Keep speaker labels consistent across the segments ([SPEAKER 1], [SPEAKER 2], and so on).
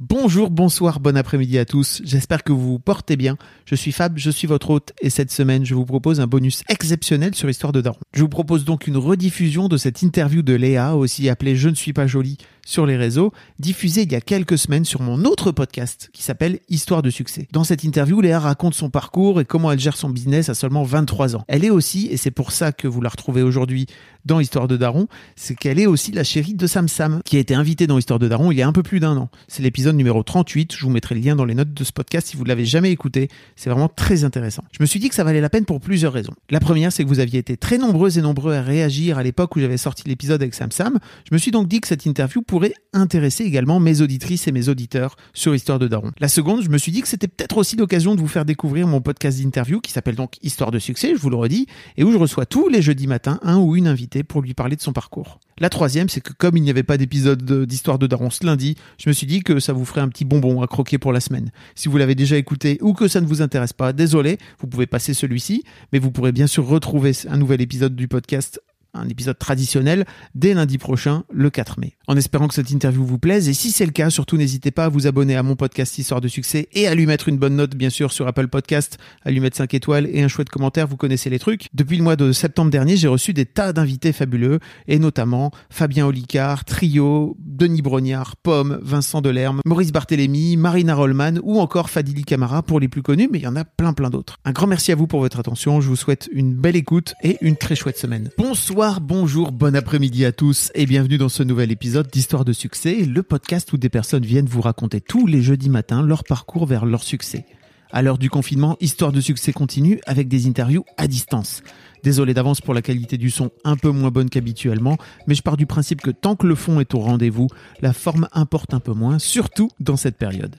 [SPEAKER 1] Bonjour, bonsoir, bon après-midi à tous. J'espère que vous vous portez bien. Je suis Fab, je suis votre hôte et cette semaine, je vous propose un bonus exceptionnel sur Histoire de Daron. Je vous propose donc une rediffusion de cette interview de Léa, aussi appelée Je ne suis pas jolie sur les réseaux, diffusée il y a quelques semaines sur mon autre podcast qui s'appelle Histoire de succès. Dans cette interview, Léa raconte son parcours et comment elle gère son business à seulement 23 ans. Elle est aussi, et c'est pour ça que vous la retrouvez aujourd'hui dans Histoire de Daron, c'est qu'elle est aussi la chérie de Sam Sam, qui a été invitée dans Histoire de Daron il y a un peu plus d'un an. C'est l'épisode numéro 38, je vous mettrai le lien dans les notes de ce podcast si vous ne l'avez jamais écouté, c'est vraiment très intéressant. Je me suis dit que ça valait la peine pour plusieurs raisons. La première, c'est que vous aviez été très nombreuses et nombreux à réagir à l'époque où j'avais sorti l'épisode avec Sam Sam. Je me suis donc dit que cette interview pourrait intéresser également mes auditrices et mes auditeurs sur Histoire de Daron. La seconde, je me suis dit que c'était peut-être aussi l'occasion de vous faire découvrir mon podcast d'interview qui s'appelle donc Histoire de succès, je vous le redis, et où je reçois tous les jeudis matins un ou une invitée pour lui parler de son parcours. La troisième, c'est que comme il n'y avait pas d'épisode de- d'Histoire de Daron ce lundi, je me suis dit que ça vous ferait un petit bonbon à croquer pour la semaine. Si vous l'avez déjà écouté ou que ça ne vous intéresse pas, désolé, vous pouvez passer celui-ci, mais vous pourrez bien sûr retrouver un nouvel épisode du podcast un épisode traditionnel dès lundi prochain, le 4 mai. En espérant que cette interview vous plaise, et si c'est le cas, surtout n'hésitez pas à vous abonner à mon podcast Histoire de succès et à lui mettre une bonne note, bien sûr, sur Apple Podcast, à lui mettre 5 étoiles et un chouette commentaire, vous connaissez les trucs. Depuis le mois de septembre dernier, j'ai reçu des tas d'invités fabuleux, et notamment Fabien Olicard, Trio, Denis Brognard, Pomme, Vincent Delerme, Maurice Barthélémy, Marina Rollman ou encore Fadili Camara pour les plus connus, mais il y en a plein plein d'autres. Un grand merci à vous pour votre attention, je vous souhaite une belle écoute et une très chouette semaine. Bonsoir, bonjour, bon après-midi à tous et bienvenue dans ce nouvel épisode d'Histoire de succès, le podcast où des personnes viennent vous raconter tous les jeudis matins leur parcours vers leur succès. À l'heure du confinement, Histoire de succès continue avec des interviews à distance. Désolé d'avance pour la qualité du son un peu moins bonne qu'habituellement, mais je pars du principe que tant que le fond est au rendez-vous, la forme importe un peu moins, surtout dans cette période.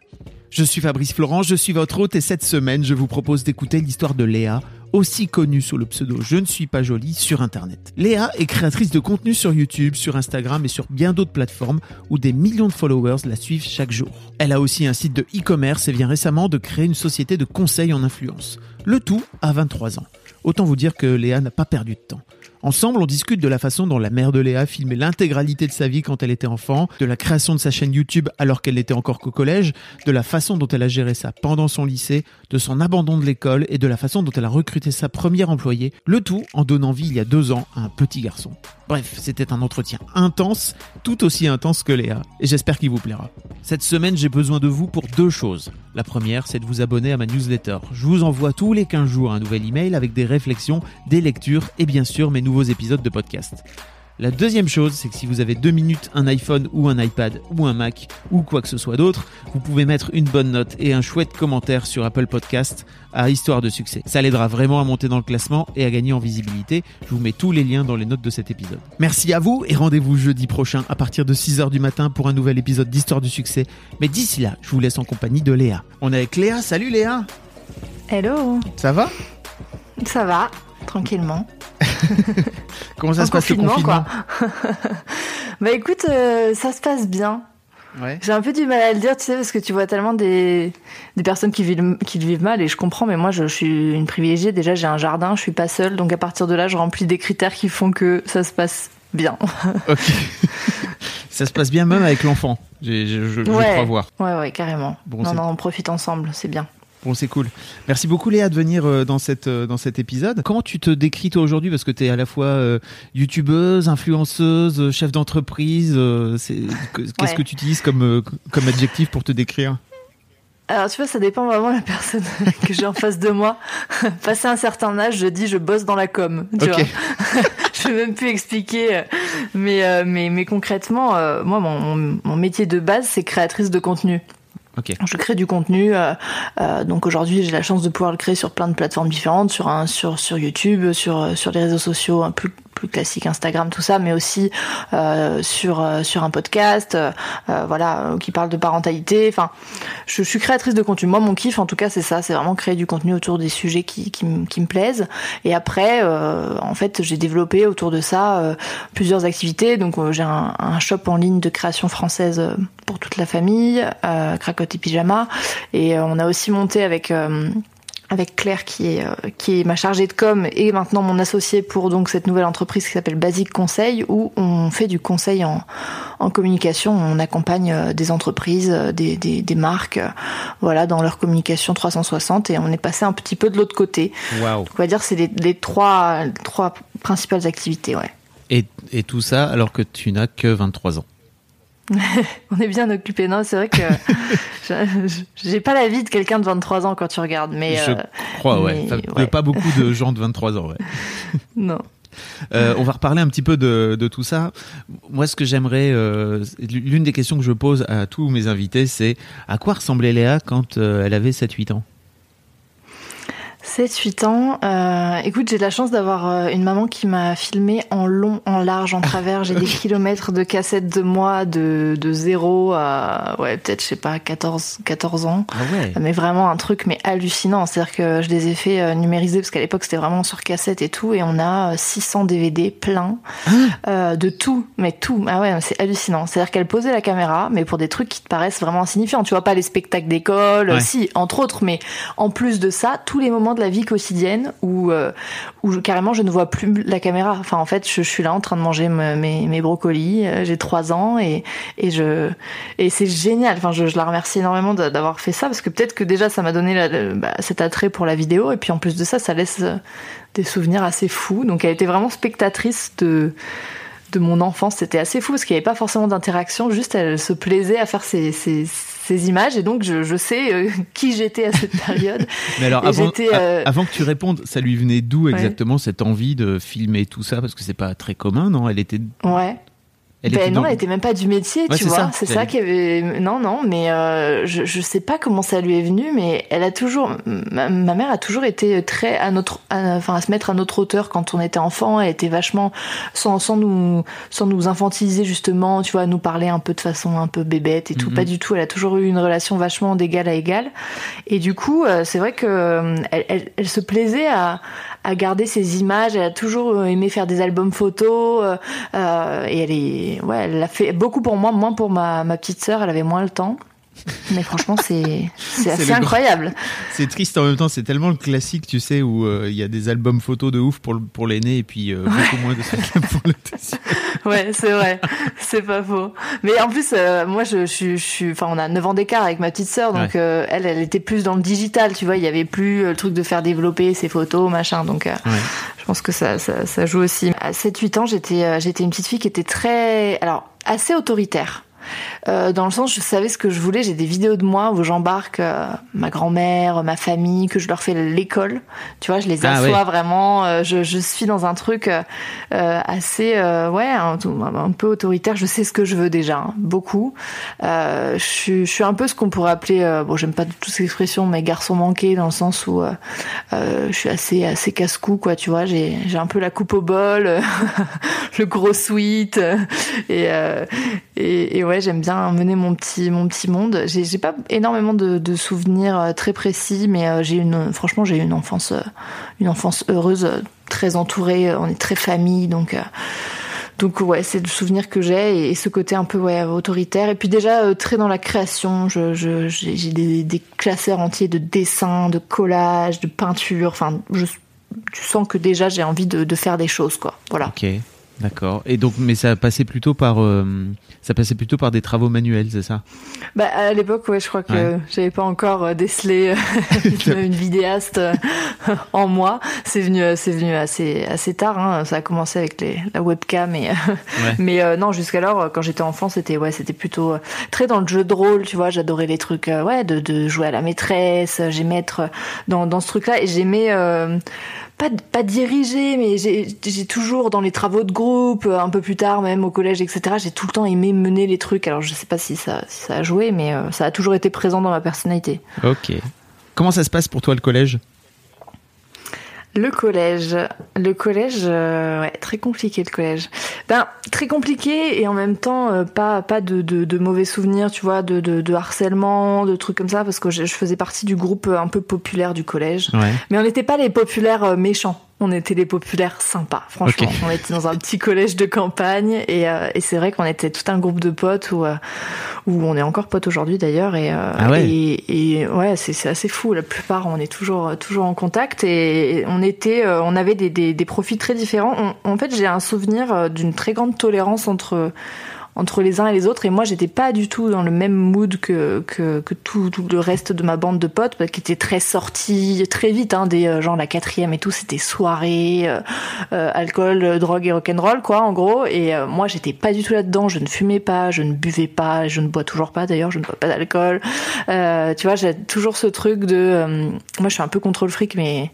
[SPEAKER 1] Je suis Fabrice Florent, je suis votre hôte et cette semaine, je vous propose d'écouter l'histoire de Léa, aussi connue sous le pseudo Je ne suis pas jolie sur Internet. Léa est créatrice de contenu sur YouTube, sur Instagram et sur bien d'autres plateformes où des millions de followers la suivent chaque jour. Elle a aussi un site de e-commerce et vient récemment de créer une société de conseil en influence. Le tout à 23 ans. Autant vous dire que Léa n'a pas perdu de temps. Ensemble, on discute de la façon dont la mère de Léa filmait l'intégralité de sa vie quand elle était enfant, de la création de sa chaîne YouTube alors qu'elle n'était encore qu'au collège, de la façon dont elle a géré ça pendant son lycée, de son abandon de l'école et de la façon dont elle a recruté sa première employée, le tout en donnant vie il y a deux ans à un petit garçon. Bref, c'était un entretien intense, tout aussi intense que Léa, et j'espère qu'il vous plaira. Cette semaine, j'ai besoin de vous pour deux choses. La première, c'est de vous abonner à ma newsletter. Je vous envoie tous les 15 jours un nouvel email avec des réflexions, des lectures et bien sûr mes nouveaux épisodes de podcast. La deuxième chose, c'est que si vous avez deux minutes, un iPhone ou un iPad ou un Mac ou quoi que ce soit d'autre, vous pouvez mettre une bonne note et un chouette commentaire sur Apple Podcast à Histoire de succès. Ça l'aidera vraiment à monter dans le classement et à gagner en visibilité. Je vous mets tous les liens dans les notes de cet épisode. Merci à vous et rendez-vous jeudi prochain à partir de 6h du matin pour un nouvel épisode d'Histoire du succès. Mais d'ici là, je vous laisse en compagnie de Léa. On est avec Léa. Salut Léa.
[SPEAKER 2] Hello,
[SPEAKER 1] Ça va?
[SPEAKER 2] Ça va, tranquillement.
[SPEAKER 1] Comment ça
[SPEAKER 2] En
[SPEAKER 1] se passe le
[SPEAKER 2] confinement,
[SPEAKER 1] confinement?
[SPEAKER 2] Bah écoute, euh, ça se passe bien.
[SPEAKER 1] Ouais.
[SPEAKER 2] J'ai un peu du mal à le dire, tu sais, parce que tu vois tellement des, des personnes qui vivent, qui le vivent mal, et je comprends, mais moi je, suis une privilégiée. Déjà, j'ai un jardin, je suis pas seule, donc à partir de là, je remplis des critères qui font que ça se passe bien.
[SPEAKER 1] Ok. ça se passe bien même avec l'enfant. Je, je- je
[SPEAKER 2] Ouais.
[SPEAKER 1] crois voir.
[SPEAKER 2] Ouais, ouais, carrément.
[SPEAKER 1] Bon,
[SPEAKER 2] non, non, on profite ensemble, c'est bien.
[SPEAKER 1] Bon, c'est cool. Merci beaucoup Léa de venir euh, dans, cette, euh, dans cet épisode. Comment tu te décris toi aujourd'hui? Parce que tu es à la fois euh, youtubeuse, influenceuse, chef d'entreprise. euh, c'est- que- Qu'est-ce
[SPEAKER 2] Ouais.
[SPEAKER 1] que tu utilises comme, comme adjectif pour te décrire?
[SPEAKER 2] Alors tu vois, ça dépend vraiment de la personne que j'ai en face de moi. Passé un certain âge, je dis je bosse dans la com. Tu
[SPEAKER 1] Ok.
[SPEAKER 2] vois je vais même plus expliquer, mais mais mais concrètement, euh, moi mon mon métier de base c'est créatrice de contenu.
[SPEAKER 1] Ok.
[SPEAKER 2] Je crée du contenu, euh, euh, donc aujourd'hui j'ai la chance de pouvoir le créer sur plein de plateformes différentes, sur un sur sur YouTube, sur euh, sur les réseaux sociaux, un plus plus classiques, Instagram, tout ça, mais aussi euh, sur euh, sur un podcast, euh, voilà, qui parle de parentalité. Enfin, je, suis créatrice de contenu. Moi, mon kiff, en tout cas, c'est ça, c'est vraiment créer du contenu autour des sujets qui qui, qui me plaisent. Et après, en fait, j'ai développé autour de ça plusieurs activités. Donc, j'ai un, un, shop en ligne de création française pour toute la famille, euh, Cracotte et Pyjama, et on a aussi monté avec avec Claire qui est euh, qui est ma chargée de com et maintenant mon associé pour donc cette nouvelle entreprise qui s'appelle Basic Conseil où on fait du conseil en, en communication, on accompagne euh, des entreprises, euh, des, des, des marques voilà dans leur communication 360 et on est passé un petit peu de l'autre côté.
[SPEAKER 1] Wow.
[SPEAKER 2] On va dire c'est les, les, trois trois principales activités, ouais.
[SPEAKER 1] Et, et tout ça alors que tu n'as que 23 ans.
[SPEAKER 2] on est bien occupé. Non, c'est vrai que j'ai pas la vie de quelqu'un de 23 ans quand tu regardes. Mais
[SPEAKER 1] je euh, crois, ouais. Pas beaucoup de gens de 23 ans, ouais.
[SPEAKER 2] non.
[SPEAKER 1] Euh, on va reparler un petit peu de, de tout ça. Moi, ce que j'aimerais, euh, l'une des questions que je pose à tous mes invités, c'est à quoi ressemblait Léa quand elle avait 7-8 ans?
[SPEAKER 2] 7-8 ans. Euh, écoute, j'ai de la chance d'avoir euh, une maman qui m'a filmé en long, en large, en travers. J'ai des kilomètres de cassettes de moi de, de 0 à, ouais, peut-être, je sais pas, 14, 14 ans.
[SPEAKER 1] Ah ouais.
[SPEAKER 2] Mais vraiment un truc, mais hallucinant. C'est-à-dire que je les ai fait euh, numériser parce qu'à l'époque, c'était vraiment sur cassette et tout. Et on a 600 euh, DVD pleins ah. de tout, mais tout. Ah ouais, c'est hallucinant. C'est-à-dire qu'elle posait la caméra, mais pour des trucs qui te paraissent vraiment insignifiants. Tu vois pas les spectacles d'école, si, entre autres, mais en plus de ça, tous les moments de la vie quotidienne où, euh, où carrément je ne vois plus la caméra. Enfin, en fait, je, suis là en train de manger mes, mes brocolis. Euh, j'ai trois ans et, et je et c'est génial. Enfin, je, je, la remercie énormément d'avoir fait ça parce que peut-être que déjà ça m'a donné bah, cet attrait pour la vidéo et puis en plus de ça, ça laisse euh, des souvenirs assez fous. Donc, elle était vraiment spectatrice de de mon enfance. C'était assez fou parce qu'il n'y avait pas forcément d'interaction, juste elle se plaisait à faire ces, ces, ces images et donc je, je sais euh, qui j'étais à cette période.
[SPEAKER 1] Mais alors avant, euh, avant, que tu répondes, ça lui venait d'où exactement cette envie de filmer tout ça? Parce que c'est pas très commun, non? Elle était.
[SPEAKER 2] Ouais. Elle ben non, elle était même pas du métier, tu vois. C'est ça qui avait. Non, non, mais euh, je je sais pas comment ça lui est venu, mais elle a toujours. Ma, mère a toujours été très à notre, enfin à, se mettre à notre hauteur quand on était enfant. Elle était vachement sans sans nous sans nous infantiliser justement, tu vois, à nous parler un peu de façon un peu bébête et tout. Mm-hmm. Pas du tout. Elle a toujours eu une relation vachement d'égal à égal. Et du coup, euh, c'est vrai que euh, elle, elle, elle se plaisait à à garder ses images. Elle a toujours aimé faire des albums photos euh, et elle est ouais, elle l'a fait beaucoup pour moi, moins pour ma, ma petite sœur. Elle avait moins le temps. Mais franchement, c'est assez incroyable.
[SPEAKER 1] C'est triste en même temps. C'est tellement le classique, tu sais, où euh, il y a des albums photos de ouf pour, pour l'aîné et puis euh, beaucoup moins de ça pour le deuxième.
[SPEAKER 2] Ouais, c'est vrai. C'est pas faux. Mais en plus, euh, moi, je, je, suis. Enfin, on a 9 ans d'écart avec ma petite sœur. Donc, elle, elle était plus dans le digital. Tu vois, il y avait plus le truc de faire développer ses photos, machin. Donc, je pense que ça, ça, ça joue aussi. À 7-8 ans, j'étais j'étais une petite fille qui était très. Alors, assez autoritaire. Euh, dans le sens, je savais ce que je voulais. J'ai des vidéos de moi où j'embarque euh, ma grand-mère, ma famille, que je leur fais l'école. Tu vois, je les ah assois vraiment. Euh, je, je, suis dans un truc assez, ouais, un, un, peu autoritaire. Je sais ce que je veux déjà, hein, beaucoup. je, suis, je suis un peu ce qu'on pourrait appeler, bon, j'aime pas toutes ces expressions, mais garçon manqué dans le sens où je suis assez, assez casse-cou, quoi. Tu vois, j'ai, j'ai un peu la coupe au bol, le gros sweat, et, et, ouais j'aime bien mener mon petit mon petit monde. J'ai pas énormément de, souvenirs euh, très précis, mais euh, j'ai une franchement j'ai une enfance euh, une enfance heureuse, très entourée. On est très famille, donc. Donc ouais, c'est le souvenir que j'ai et, ce côté un peu ouais autoritaire et puis déjà très dans la création. Je j'ai des, des, classeurs entiers de dessins, de collages, de peinture. Enfin, je, tu sens que déjà j'ai envie de, faire des choses quoi. Voilà.
[SPEAKER 1] D'accord. Et donc, mais ça passait plutôt par, euh, ça passait plutôt par des travaux manuels, c'est ça?
[SPEAKER 2] Bah à l'époque, ouais, je crois que j'avais pas encore euh, décelé euh, une vidéaste en moi. C'est venu, c'est venu assez assez tard. Hein. Ça a commencé avec les, la webcam, et mais non, jusqu'alors, quand j'étais enfant, c'était ouais, c'était plutôt très dans le jeu de rôle, tu vois. J'adorais les trucs, ouais, de, de jouer à la maîtresse. J'aimais être dans dans ce truc-là et j'aimais pas, pas dirigé, mais j'ai toujours dans les travaux de groupe, un peu plus tard même au collège, etc. J'ai tout le temps aimé mener les trucs. Alors je sais pas si ça, si ça a joué, mais euh, ça a toujours été présent dans ma personnalité.
[SPEAKER 1] Ok. Comment ça se passe pour toi le collège?
[SPEAKER 2] Le collège, le collège, euh, ouais, très compliqué le collège. Ben très compliqué et en même temps euh, pas pas de, de, de, mauvais souvenirs, tu vois, de, de, de, harcèlement, de trucs comme ça, parce que je, je, faisais partie du groupe un peu populaire du collège.
[SPEAKER 1] Ouais.
[SPEAKER 2] Mais on n'était pas les populaires méchants on était des populaires sympas, franchement. Okay. On était dans un petit collège de campagne et, euh, et c'est vrai qu'on était tout un groupe de potes où, euh, où on est encore potes aujourd'hui d'ailleurs et, euh,
[SPEAKER 1] ah ouais.
[SPEAKER 2] et, et ouais c'est assez fou. La plupart on est toujours toujours en contact et on était on avait des, des, des profils très différents. On, en fait j'ai un souvenir d'une très grande tolérance entre entre les uns et les autres. Et moi j'étais pas du tout dans le même mood que que, que tout, tout, le reste de ma bande de potes qui était très sorti très vite hein, des euh, genre la quatrième et tout c'était soirée euh, euh, alcool drogue et rock'n'roll quoi en gros. Et euh, moi j'étais pas du tout là dedans je ne fumais pas je ne buvais pas je ne bois toujours pas d'ailleurs je ne bois pas d'alcool. Tu vois j'ai toujours ce truc de moi je suis un peu contrôle fric mais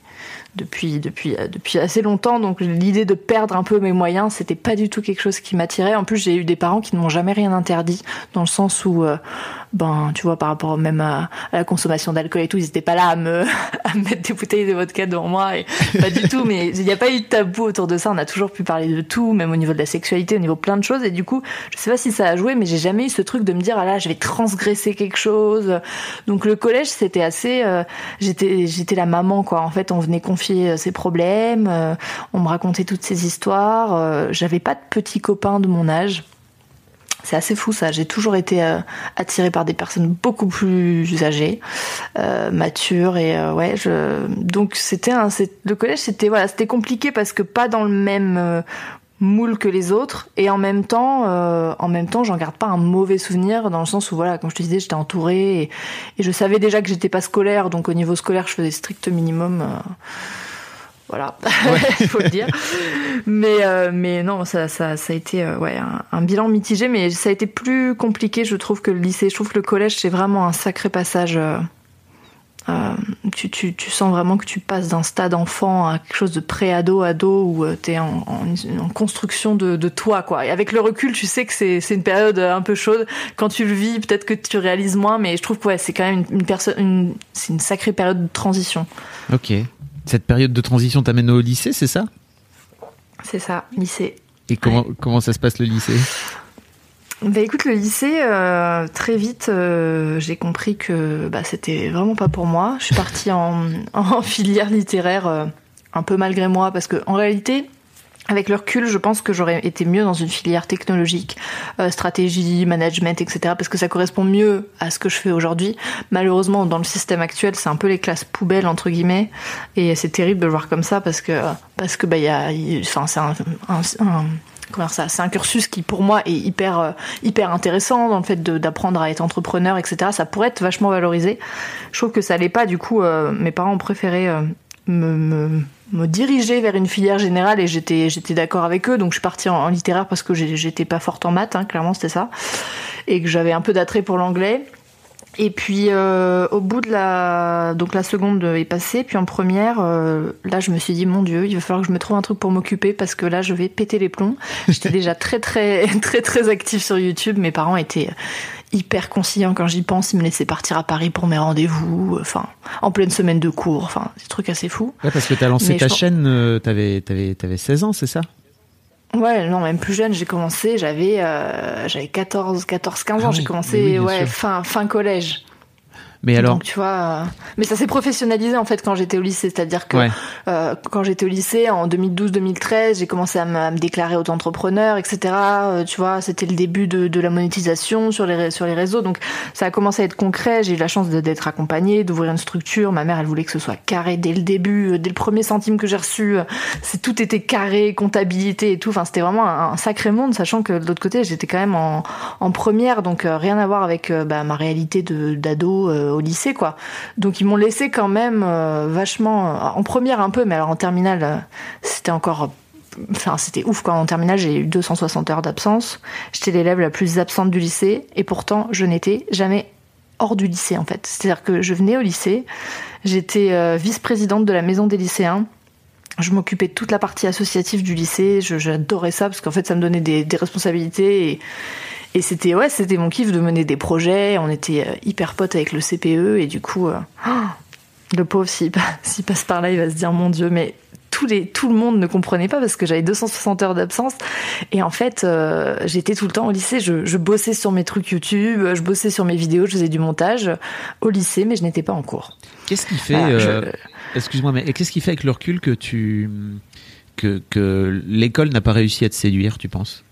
[SPEAKER 2] depuis depuis depuis assez longtemps. Donc l'idée de perdre un peu mes moyens c'était pas du tout quelque chose qui m'attirait. En plus j'ai eu des parents qui ne m'ont jamais rien interdit dans le sens où euh, ben tu vois par rapport même à, la consommation d'alcool et tout ils étaient pas là à me à me mettre des bouteilles de vodka devant moi et pas du tout mais il n'y a pas eu de tabou autour de ça on a toujours pu parler de tout même au niveau de la sexualité au niveau plein de choses et du coup je sais pas si ça a joué mais j'ai jamais eu ce truc de me dire ah là je vais transgresser quelque chose donc le collège c'était assez euh, j'étais j'étais la maman quoi en fait on venait confier ses problèmes, euh, on me racontait toutes ces histoires. Euh, J'avais pas de petits copains de mon âge. C'est assez fou ça. J'ai toujours été euh, attirée par des personnes beaucoup plus âgées, euh, matures et euh, ouais. Donc c'était un, le collège, c'était voilà, c'était compliqué parce que pas dans le même moule que les autres et en même temps euh, en même temps j'en garde pas un mauvais souvenir dans le sens où voilà comme je te disais j'étais entourée et, je savais déjà que j'étais pas scolaire donc au niveau scolaire je faisais strict minimum euh, voilà il ouais. faut le dire mais euh, mais non ça ça ça a été ouais un, un, bilan mitigé mais ça a été plus compliqué je trouve que le lycée je trouve que le collège c'est vraiment un sacré passage euh, tu, tu, tu, sens vraiment que tu passes d'un stade enfant à quelque chose de pré-ado, ado, où euh, tu es en, en, en, construction de, de, toi. Quoi. Et avec le recul, tu sais que c'est une période un peu chaude. Quand tu le vis, peut-être que tu réalises moins, mais je trouve que ouais, c'est quand même une, une une, une sacrée période de transition.
[SPEAKER 1] Ok. Cette période de transition t'amène au lycée, c'est ça?
[SPEAKER 2] C'est ça, lycée.
[SPEAKER 1] Et comment, ouais. comment ça se passe le lycée?
[SPEAKER 2] Bah écoute, le lycée, euh, très vite, euh, j'ai compris que bah, c'était vraiment pas pour moi. Je suis partie en, en filière littéraire euh, un peu malgré moi parce que en réalité, avec le recul, je pense que j'aurais été mieux dans une filière technologique, euh, stratégie, management, etc. Parce que ça correspond mieux à ce que je fais aujourd'hui. Malheureusement, dans le système actuel, c'est un peu les classes poubelles entre guillemets, et c'est terrible de le voir comme ça parce que parce que bah il y a, enfin c'est un, un, un c'est un cursus qui pour moi est hyper euh, hyper intéressant dans le fait d'apprendre à être entrepreneur etc ça pourrait être vachement valorisé je trouve que ça l'est pas du coup euh, mes parents ont préféré euh, me, me, me, diriger vers une filière générale et j'étais d'accord avec eux donc je suis partie en, en littéraire parce que j'étais pas forte en maths hein, clairement c'était ça et que j'avais un peu d'attrait pour l'anglais et puis euh, au bout de la donc la seconde est passée, puis en première, euh, là je me suis dit mon Dieu, il va falloir que je me trouve un truc pour m'occuper parce que là je vais péter les plombs. J'étais déjà très très très très active sur YouTube. Mes parents étaient hyper conciliants quand j'y pense. Ils me laissaient partir à Paris pour mes rendez-vous, enfin en pleine semaine de cours, enfin des trucs assez fous.
[SPEAKER 1] Ouais, parce que t'as lancé Mais ta chaîne, euh, t'avais t'avais t'avais 16 ans, c'est ça?
[SPEAKER 2] Ouais, non, même plus jeune, j'ai commencé, j'avais euh, j'avais 14 14 15 ans, ah oui, j'ai commencé oui, ouais, fin fin collège.
[SPEAKER 1] Mais alors
[SPEAKER 2] Donc tu vois, euh, mais ça s'est professionnalisé en fait quand j'étais au lycée, c'est-à-dire que
[SPEAKER 1] ouais.
[SPEAKER 2] euh, quand j'étais au lycée en 2012-2013, j'ai commencé à me, à me déclarer auto-entrepreneur, etc. Euh, tu vois, c'était le début de, de, la monétisation sur les sur les réseaux, donc ça a commencé à être concret. J'ai eu la chance d'être accompagnée, d'ouvrir une structure. Ma mère, elle voulait que ce soit carré dès le début, dès le premier centime que j'ai reçu, c'est tout était carré, comptabilité et tout. Enfin, c'était vraiment un, un, sacré monde, sachant que de l'autre côté, j'étais quand même en, en première, donc euh, rien à voir avec euh, bah, ma réalité de d'ado au lycée quoi. Donc ils m'ont laissé quand même euh, vachement en première un peu mais alors en terminale euh, c'était encore enfin c'était ouf quoi en terminale j'ai eu 260 heures d'absence. J'étais l'élève la plus absente du lycée et pourtant je n'étais jamais hors du lycée en fait. C'est-à-dire que je venais au lycée, j'étais euh, vice-présidente de la maison des lycéens je m'occupais de toute la partie associative du lycée, j'adorais ça parce qu'en fait ça me donnait des, des responsabilités et, et c'était ouais, c'était mon kiff de mener des projets. On était euh, hyper potes avec le CPE et du coup, euh, oh, le pauvre s'il passe par là, il va se dire mon Dieu, mais les, tout le monde ne comprenait pas parce que j'avais 260 heures d'absence. Et en fait, euh, j'étais tout le temps au lycée. Je, je, bossais sur mes trucs YouTube, je bossais sur mes vidéos, je faisais du montage au lycée, mais je n'étais pas en cours.
[SPEAKER 1] Qu'est-ce qui fait, euh, excuse-moi, mais qu'est-ce qui fait avec le recul que tu, que, que l'école n'a pas réussi à te séduire, tu penses?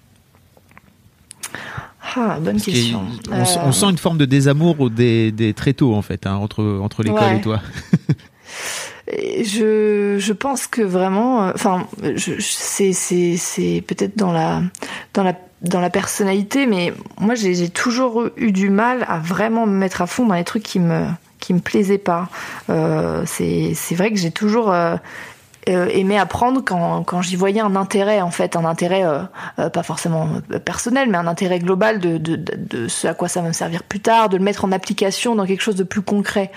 [SPEAKER 2] Ah, bonne question.
[SPEAKER 1] On, on, sent une forme de désamour des, des très tôt en fait hein, entre entre l'école et toi.
[SPEAKER 2] je, je pense que vraiment, euh, enfin, c'est c'est c'est peut-être dans la dans la dans la personnalité, mais moi j'ai toujours eu du mal à vraiment me mettre à fond dans les trucs qui me qui me plaisaient pas. Euh, c'est vrai que j'ai toujours euh, euh, aimé apprendre quand, quand j'y voyais un intérêt en fait un intérêt euh, euh, pas forcément personnel mais un intérêt global de, de, de, ce à quoi ça va me servir plus tard de le mettre en application dans quelque chose de plus concret.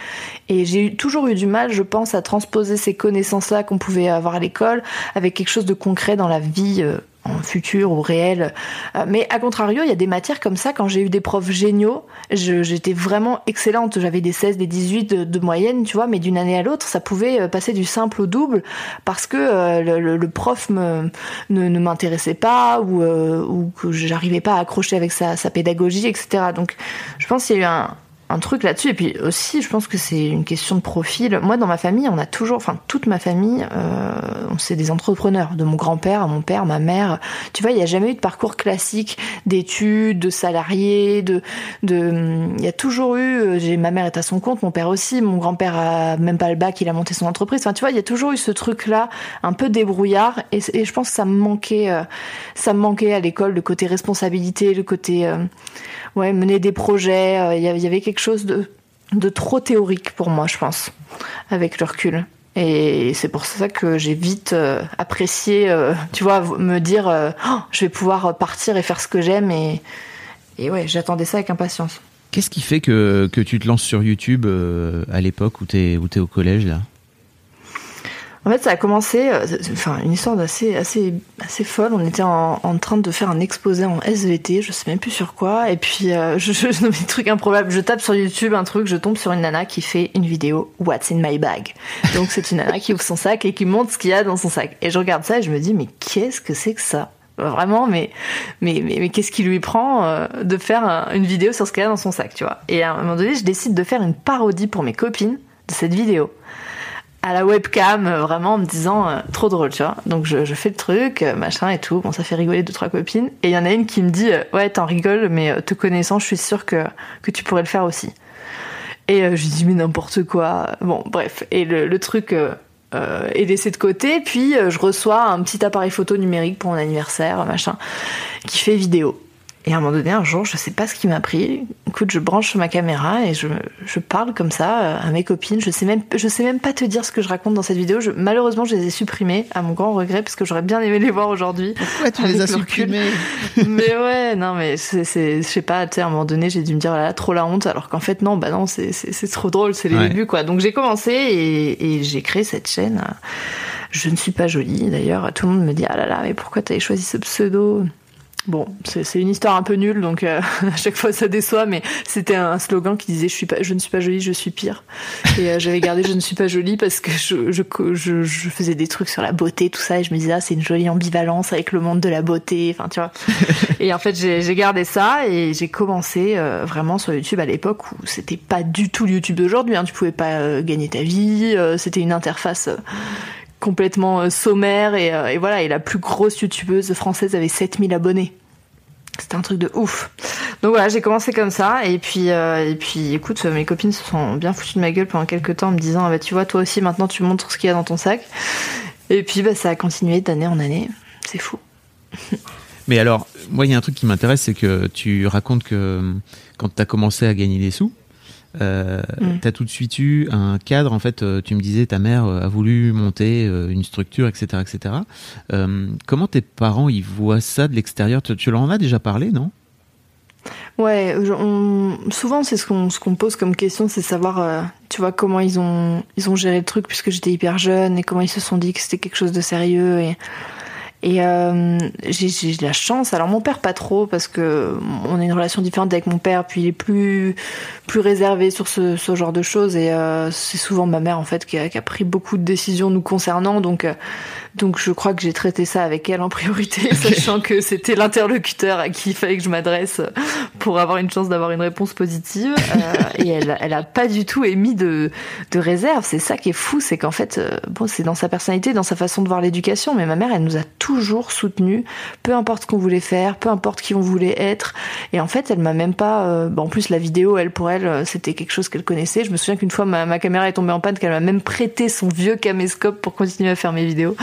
[SPEAKER 2] Et j'ai toujours eu du mal je pense à transposer ces connaissances là qu'on pouvait avoir à l'école avec quelque chose de concret dans la vie en futur ou réel. Euh, mais à contrario, il y a des matières comme ça, quand j'ai eu des profs géniaux, j'étais vraiment excellente. J'avais des 16, des 18 de, moyenne, tu vois, mais d'une année à l'autre, ça pouvait euh, passer du simple au double parce que euh, le, prof me, ne, m'intéressait pas ou, ou que j'arrivais pas à accrocher avec sa, sa pédagogie, etc. Donc je pense qu'il y a eu un, un truc là-dessus. Et puis aussi, je pense que c'est une question de profil. Moi, dans ma famille, on a toujours, enfin toute ma famille, euh, c'est des entrepreneurs, de mon grand-père à mon père, ma mère. Tu vois, il n'y a jamais eu de parcours classique d'études, de salariés, de, de, il y a toujours eu. Euh, ma mère est à son compte, mon père aussi, mon grand-père a même pas le bac, il a monté son entreprise. Enfin, tu vois, il y a toujours eu ce truc-là, un peu débrouillard. Et, je pense que ça me manquait, euh, ça me manquait à l'école, le côté responsabilité, le côté euh, ouais, mener des projets. Il y avait quelque chose de, de trop théorique pour moi, je pense, avec le recul. Et c'est pour ça que j'ai vite euh, apprécié, euh, tu vois, me dire, oh, je vais pouvoir partir et faire ce que j'aime. Et, et ouais, j'attendais ça avec impatience.
[SPEAKER 1] Qu'est-ce qui fait que, que tu te lances sur YouTube à l'époque où tu es au collège là?
[SPEAKER 2] En fait, ça a commencé, euh, enfin, une histoire assez, assez, assez folle. On était en, train de faire un exposé en SVT, je sais même plus sur quoi. Et puis, euh, je, je, je des trucs improbables. Je tape sur YouTube un truc, je tombe sur une nana qui fait une vidéo What's in my bag? Donc, c'est une nana qui ouvre son sac et qui montre ce qu'il y a dans son sac. Et je regarde ça et je me dis, mais qu'est-ce que c'est que ça? Vraiment, mais, mais, mais, mais qu'est-ce qui lui prend euh, de faire une vidéo sur ce qu'il y a dans son sac, tu vois? Et à un moment donné, je décide de faire une parodie pour mes copines de cette vidéo à la webcam, euh, vraiment en me disant euh, trop drôle, tu vois. Donc je, je, fais le truc, euh, machin et tout. Bon, ça fait rigoler deux trois copines. Et il y en a une qui me dit ouais, t'en rigoles, mais te connaissant, je suis sûre que que tu pourrais le faire aussi. Et je lui dis mais n'importe quoi. Bon, bref. Et le, le truc est laissé de côté. Puis je reçois un petit appareil photo numérique pour mon anniversaire, machin, qui fait vidéo. Et à un moment donné, un jour, je sais pas ce qui m'a pris. Écoute, je branche ma caméra et je, je parle comme ça euh, à mes copines. Je sais même, je sais même pas te dire ce que je raconte dans cette vidéo. Je, malheureusement, je les ai supprimées à mon grand regret parce que j'aurais bien aimé les voir aujourd'hui.
[SPEAKER 1] Pourquoi tu les as supprimées
[SPEAKER 2] Mais ouais, non, mais c'est, c'est, je sais pas. Tu sais, à un moment donné, j'ai dû me dire, voilà, trop la honte. Alors qu'en fait, non, bah non, c'est, c'est, c'est trop drôle. C'est les débuts, quoi. Donc j'ai commencé et, et j'ai créé cette chaîne. Je ne suis pas jolie. D'ailleurs, tout le monde me dit, ah là là, mais pourquoi t'avais choisi ce pseudo? Bon, c'est une histoire un peu nulle, donc euh, à chaque fois ça déçoit, mais c'était un slogan qui disait je suis pas, je ne suis pas jolie, je suis pire. Et euh, j'avais gardé je ne suis pas jolie parce que je, faisais des trucs sur la beauté, tout ça, et je me disais ah c'est une jolie ambivalence avec le monde de la beauté, enfin tu vois. et en fait j'ai gardé ça et j'ai commencé euh, vraiment sur YouTube à l'époque où c'était pas du tout le YouTube d'aujourd'hui, hein, tu pouvais pas gagner ta vie, c'était une interface complètement euh, sommaire et, euh, et, voilà et la plus grosse youtubeuse française avait 7000 abonnés. C'était un truc de ouf. Donc voilà j'ai commencé comme ça et puis euh, et puis écoute mes copines se sont bien foutues de ma gueule pendant quelques temps en me disant ah bah tu vois toi aussi maintenant tu montres ce qu'il y a dans ton sac. Et puis bah ça a continué d'année en année. C'est fou.
[SPEAKER 1] Mais alors moi il y a un truc qui m'intéresse c'est que tu racontes que quand tu as commencé à gagner des sous euh, mm. tu as tout de suite eu un cadre. En fait, euh, tu me disais ta mère euh, a voulu monter euh, une structure, etc., etc. comment tes parents ils voient ça de l'extérieur? Tu, leur en as déjà parlé, non?
[SPEAKER 2] Ouais, souvent c'est ce qu'on ce qu'on pose comme question, c'est savoir, tu vois, comment ils ont ils ont géré le truc puisque j'étais hyper jeune et comment ils se sont dit que c'était quelque chose de sérieux et Et euh, j'ai j'ai de la chance. Alors mon père pas trop parce que on a une relation différente avec mon père, puis il est plus plus réservé sur ce, ce genre de choses. Et euh, c'est souvent ma mère en fait qui a, qui a pris beaucoup de décisions nous concernant. Donc euh, donc je crois que j'ai traité ça avec elle en priorité, sachant que c'était l'interlocuteur à qui il fallait que je m'adresse pour avoir une chance d'avoir une réponse positive. Euh, et elle, elle a pas du tout émis de, de réserve. C'est ça qui est fou, c'est qu'en fait, euh, bon, c'est dans sa personnalité, dans sa façon de voir l'éducation. Mais ma mère, elle nous a toujours soutenus, peu importe qu'on voulait faire, peu importe qui on voulait être. Et en fait, elle m'a même pas. Euh, bon, en plus, la vidéo, elle pour elle, euh, c'était quelque chose qu'elle connaissait. Je me souviens qu'une fois, ma, caméra est tombée en panne, qu'elle m'a même prêté son vieux caméscope pour continuer à faire mes vidéos.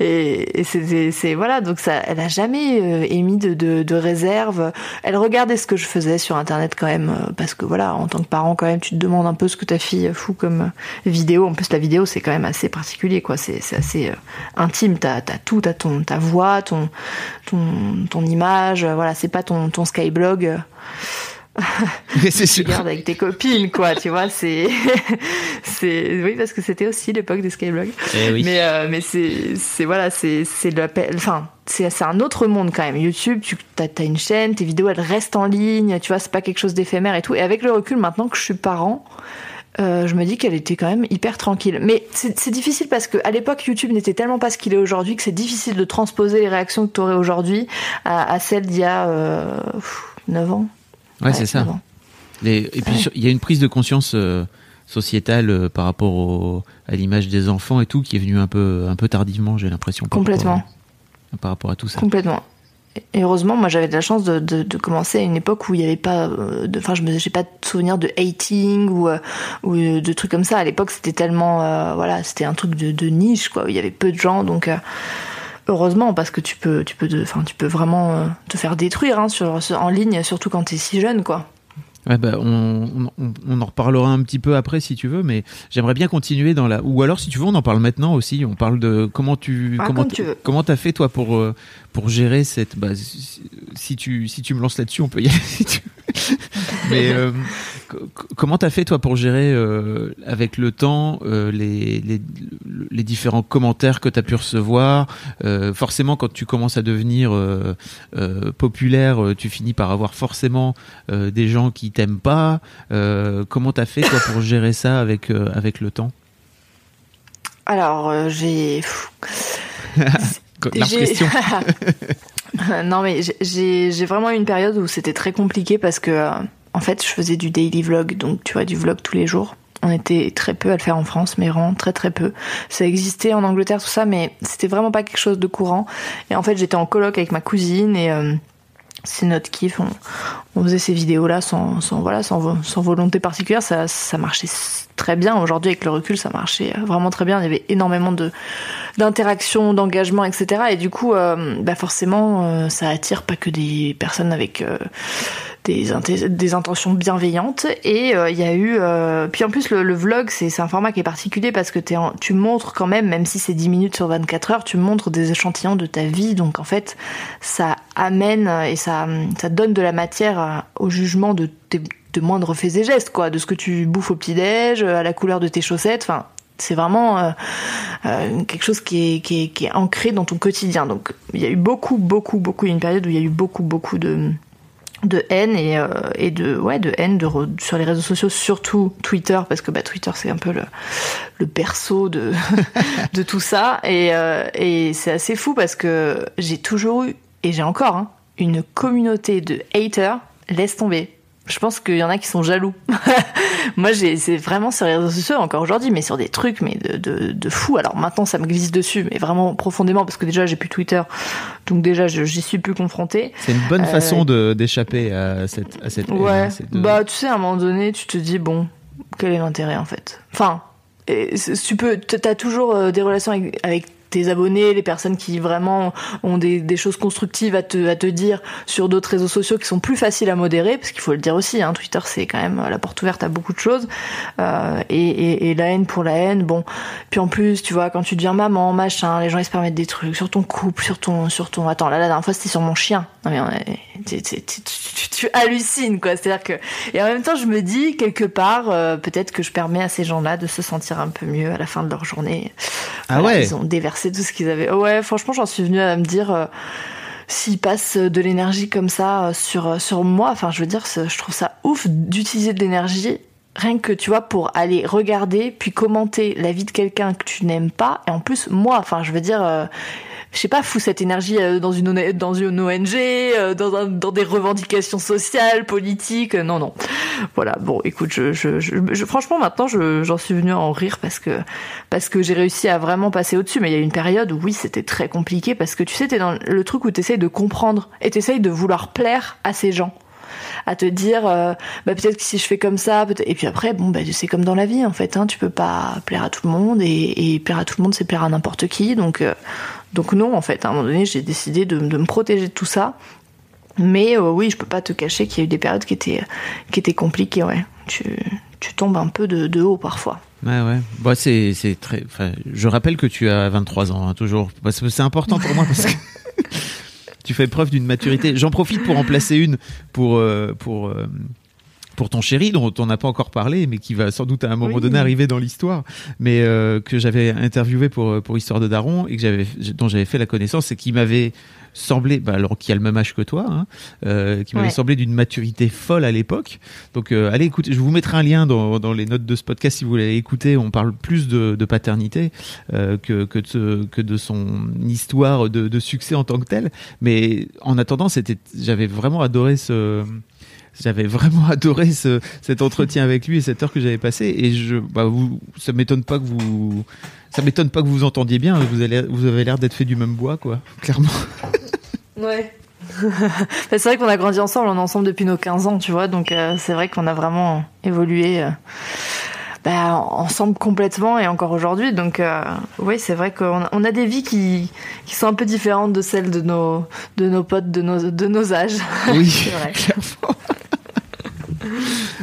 [SPEAKER 2] Et, et c'est, voilà, donc ça, elle a jamais euh, émis de, de, de réserve. Elle regardait ce que je faisais sur internet quand même, euh, parce que voilà, en tant que parent quand même, tu te demandes un peu ce que ta fille fout comme euh, vidéo. En plus, la vidéo c'est quand même assez particulier, quoi. C'est, assez intime. T'as, t'as tout, t'as ton, ta voix, ton, ton, ton image. euh, Voilà, c'est pas ton, ton skyblog. euh,
[SPEAKER 1] Mais c'est
[SPEAKER 2] tu
[SPEAKER 1] sûr.
[SPEAKER 2] avec tes copines, quoi. Tu vois, c'est, c'est, oui, parce que c'était aussi l'époque des skyblogs.
[SPEAKER 1] Eh oui.
[SPEAKER 2] Mais, euh, mais c'est, c'est voilà, c'est, c'est de la, pe- enfin, c'est, c'est un autre monde quand même. YouTube, tu as, une chaîne, tes vidéos, elles restent en ligne, tu vois, c'est pas quelque chose d'éphémère et tout. Et avec le recul, maintenant que je suis parent, euh, je me dis qu'elle était quand même hyper tranquille. Mais c'est, difficile parce que à l'époque, YouTube n'était tellement pas ce qu'il est aujourd'hui que c'est difficile de transposer les réactions que tu aurais aujourd'hui à, à celles d'il y a euh, pff, 9 ans.
[SPEAKER 1] Ouais, c'est ça.
[SPEAKER 2] 9 ans.
[SPEAKER 1] Les- et puis
[SPEAKER 2] Ouais.
[SPEAKER 1] il y a une prise de conscience euh, sociétale euh, par rapport au- à l'image des enfants et tout qui est venue un peu un peu tardivement, j'ai l'impression.
[SPEAKER 2] Complètement.
[SPEAKER 1] rapport à- par rapport à tout ça.
[SPEAKER 2] Complètement. Heureusement, moi, j'avais de la chance de, de, commencer à une époque où il n'y avait pas, euh, de, enfin, je me, j'ai pas de souvenir de hating ou euh, ou de trucs comme ça. À l'époque, c'était tellement, euh, voilà, c'était un truc de, niche, quoi. où Il y avait peu de gens, donc. Heureusement, parce que tu peux, tu peux, tu peux vraiment te faire détruire hein, en ligne, surtout quand t'es si jeune, quoi.
[SPEAKER 1] Ouais, bah, on, on, on en reparlera un petit peu après si tu veux, mais j'aimerais bien continuer dans la. Ou alors si tu veux, on en parle maintenant aussi. On parle de comment tu
[SPEAKER 2] Ah,
[SPEAKER 1] comment
[SPEAKER 2] comme tu veux.
[SPEAKER 1] comment t'as fait toi pour euh, pour gérer cette. Bah, si, si tu si tu me lances là-dessus, on peut y aller. Si tu... mais euh, co- co- comment t'as fait toi pour gérer euh, avec le temps euh, les, les les différents commentaires que t'as pu recevoir Forcément, quand tu commences à devenir populaire, tu finis par avoir forcément des gens qui t'aiment pas. Comment t'as fait toi pour gérer ça avec avec le temps?
[SPEAKER 2] Alors, j'ai.
[SPEAKER 1] Question.
[SPEAKER 2] non mais j'ai- vraiment eu une période où c'était très compliqué parce que en fait je faisais du daily vlog donc tu vois du vlog tous les jours. On était très peu à le faire en France, mais vraiment très très peu. Ça existait en Angleterre tout ça, mais c'était vraiment pas quelque chose de courant. Et en fait j'étais en coloc avec ma cousine et euh, c'est notre kiff. On, faisait ces vidéos là sans, volonté particulière. Ça marchait très bien. Aujourd'hui avec le recul ça marchait euh, vraiment très bien. Il y avait énormément de d'interaction, d'engagement, etc. Et du coup, euh, bah forcément, ça attire pas que des personnes avec des, intentions bienveillantes. Et euh, il y a eu... euh, Puis en plus, le, vlog, c'est un format qui est particulier parce que tu montres quand même, même si c'est 10 minutes sur 24 heures, tu montres des échantillons de ta vie. Donc en fait, ça amène et ça, ça donne de la matière à- au jugement de tes moindres faits et gestes, quoi, de ce que tu bouffes au petit-déj, à la couleur de tes chaussettes, enfin, c'est vraiment euh, euh, quelque chose qui est, qui, est, qui est ancré dans ton quotidien. Donc il y a eu beaucoup, beaucoup, beaucoup, il y a une période où il y a eu beaucoup, beaucoup de de haine et, euh, et de ouais de haine de re- sur les réseaux sociaux surtout Twitter parce que bah Twitter c'est un peu le, le berceau de de tout ça. Et euh, et c'est assez fou parce que j'ai toujours eu et j'ai encore hein, une communauté de haters. Laisse tomber je pense qu'il y en a qui sont jaloux. Moi, j'ai, c'est vraiment sur les réseaux sociaux encore aujourd'hui, mais sur des trucs, mais de, de, de fou. Alors maintenant, ça me glisse dessus, mais vraiment profondément, parce que déjà, j'ai plus Twitter, donc déjà, j'y suis plus confrontée.
[SPEAKER 1] C'est une bonne
[SPEAKER 2] Euh,
[SPEAKER 1] façon de d'échapper à cette à cette
[SPEAKER 2] Ouais.
[SPEAKER 1] de-
[SPEAKER 2] Bah, tu sais, à un moment donné, tu te dis, bon, quel est l'intérêt, en fait? Enfin, et tu peux, t'as toujours euh, des relations avec, avec tes abonnés, les personnes qui vraiment ont des, des choses constructives à te, à te dire sur d'autres réseaux sociaux qui sont plus faciles à modérer, parce qu'il faut le dire aussi, hein, Twitter c'est quand même la porte ouverte à beaucoup de choses, euh, et, et, et la haine pour la haine, bon. Puis en plus, tu vois, quand tu deviens maman, machin, les gens ils se permettent des trucs sur ton couple, sur ton, sur ton, attends, là la dernière fois c'était sur mon chien. Non mais on tu, tu, tu, tu- tu hallucines quoi, c'est-à-dire que, et en même temps je me dis quelque part, euh, peut-être que je permets à ces gens-là de se sentir un peu mieux à la fin de leur journée.
[SPEAKER 1] Ah
[SPEAKER 2] Voilà,
[SPEAKER 1] ouais.
[SPEAKER 2] Ils ont déversé déverser tout ce qu'ils avaient. Ouais, franchement, j'en suis venue à me dire. Euh, s'ils passent de l'énergie comme ça sur sur moi, enfin je veux dire, je trouve ça ouf d'utiliser de l'énergie rien que tu vois pour aller regarder puis commenter la vie de quelqu'un que tu n'aimes pas et en plus moi enfin je veux dire je sais pas, fous cette énergie euh, dans une dans une ONG, euh, dans un, dans des revendications sociales, politiques. Euh, non, non. Voilà. Bon, écoute, je, je, je, franchement maintenant, j'en suis venue à en rire parce que parce que j'ai réussi à vraiment passer au-dessus. Mais il y a une période où oui, c'était très compliqué parce que tu sais, t'es dans le truc où t'essayes de comprendre et t'essayes de vouloir plaire à ces gens à te dire bah peut-être que si je fais comme ça et puis après bon bah c'est comme dans la vie en fait hein, tu peux pas plaire à tout le monde et, et plaire à tout le monde c'est plaire à n'importe qui donc donc non, en fait, à un moment donné, j'ai décidé de, me protéger de tout ça. Mais euh, oui, je peux pas te cacher qu'il y a eu des périodes qui étaient, qui étaient compliquées, ouais. Tu, tu tombes un peu de, de haut parfois.
[SPEAKER 1] Ouais, ouais. Bah, c'est, c'est très. je rappelle que tu as 23 ans, hein, toujours. c'est important pour moi parce que tu fais preuve d'une maturité. J'en profite pour en placer une pour, euh, pour euh, pour ton chéri dont on n'a pas encore parlé, mais qui va sans doute à un moment donné arriver dans l'histoire, mais euh, que j'avais interviewé pour pour Histoire de Daron et que j'avais dont j'avais fait la connaissance et qui m'avait semblé, bah, alors qui a le même âge que toi, hein, euh, qui m'avait semblé d'une maturité folle à l'époque. Donc euh, allez écoutez, je vous mettrai un lien dans, dans les notes de ce podcast si vous voulez écouter. On parle plus de, de paternité euh, que que de, que de son histoire de, de succès en tant que tel. Mais en attendant, c'était, j'avais vraiment adoré ce j'avais vraiment adoré ce, cet entretien avec lui et cette heure que j'avais passée. Et je, bah, vous, ça m'étonne pas que vous, ça m'étonne pas que vous entendiez bien. Vous, allez, vous avez l'air d'être fait du même bois, quoi, clairement.
[SPEAKER 2] Ouais. c'est vrai qu'on a grandi ensemble, on est ensemble depuis nos 15 ans, tu vois, donc euh, c'est vrai qu'on a vraiment évolué euh, bah, ensemble complètement et encore aujourd'hui. Donc euh, oui, c'est vrai qu'on a, on a des vies qui, qui sont un peu différentes de celles de nos, de nos potes de nos, de nos âges.
[SPEAKER 1] Oui, clairement.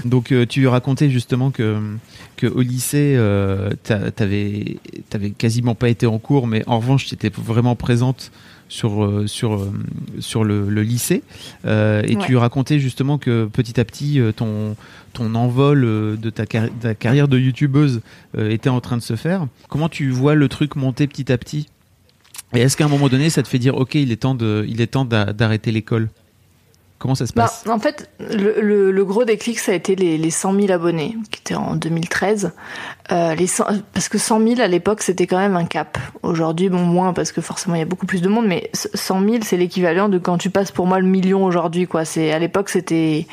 [SPEAKER 1] Donc euh, tu racontais justement que, que au lycée, euh, t'avais t'avais quasiment pas été en cours, mais en revanche, tu étais vraiment présente sur euh, sur euh, sur le, lycée. Et tu racontais justement que petit à petit ton ton envol de ta, ta carrière de youtubeuse était en train de se faire. Comment tu vois le truc monter petit à petit? Et est-ce qu'à un moment donné, ça te fait dire ok, il est temps de il est temps d'arrêter l'école? Comment ça se bah, passe
[SPEAKER 2] En fait, le, gros déclic, ça a été les, les 100 000 abonnés, qui étaient en 2013. Euh, parce que 100 000 à l'époque, c'était quand même un cap. Aujourd'hui, bon, moins, parce que forcément, il y a beaucoup plus de monde, mais 100 000, c'est l'équivalent de quand tu passes pour moi le million aujourd'hui, quoi. C'est, à l'époque, c'était,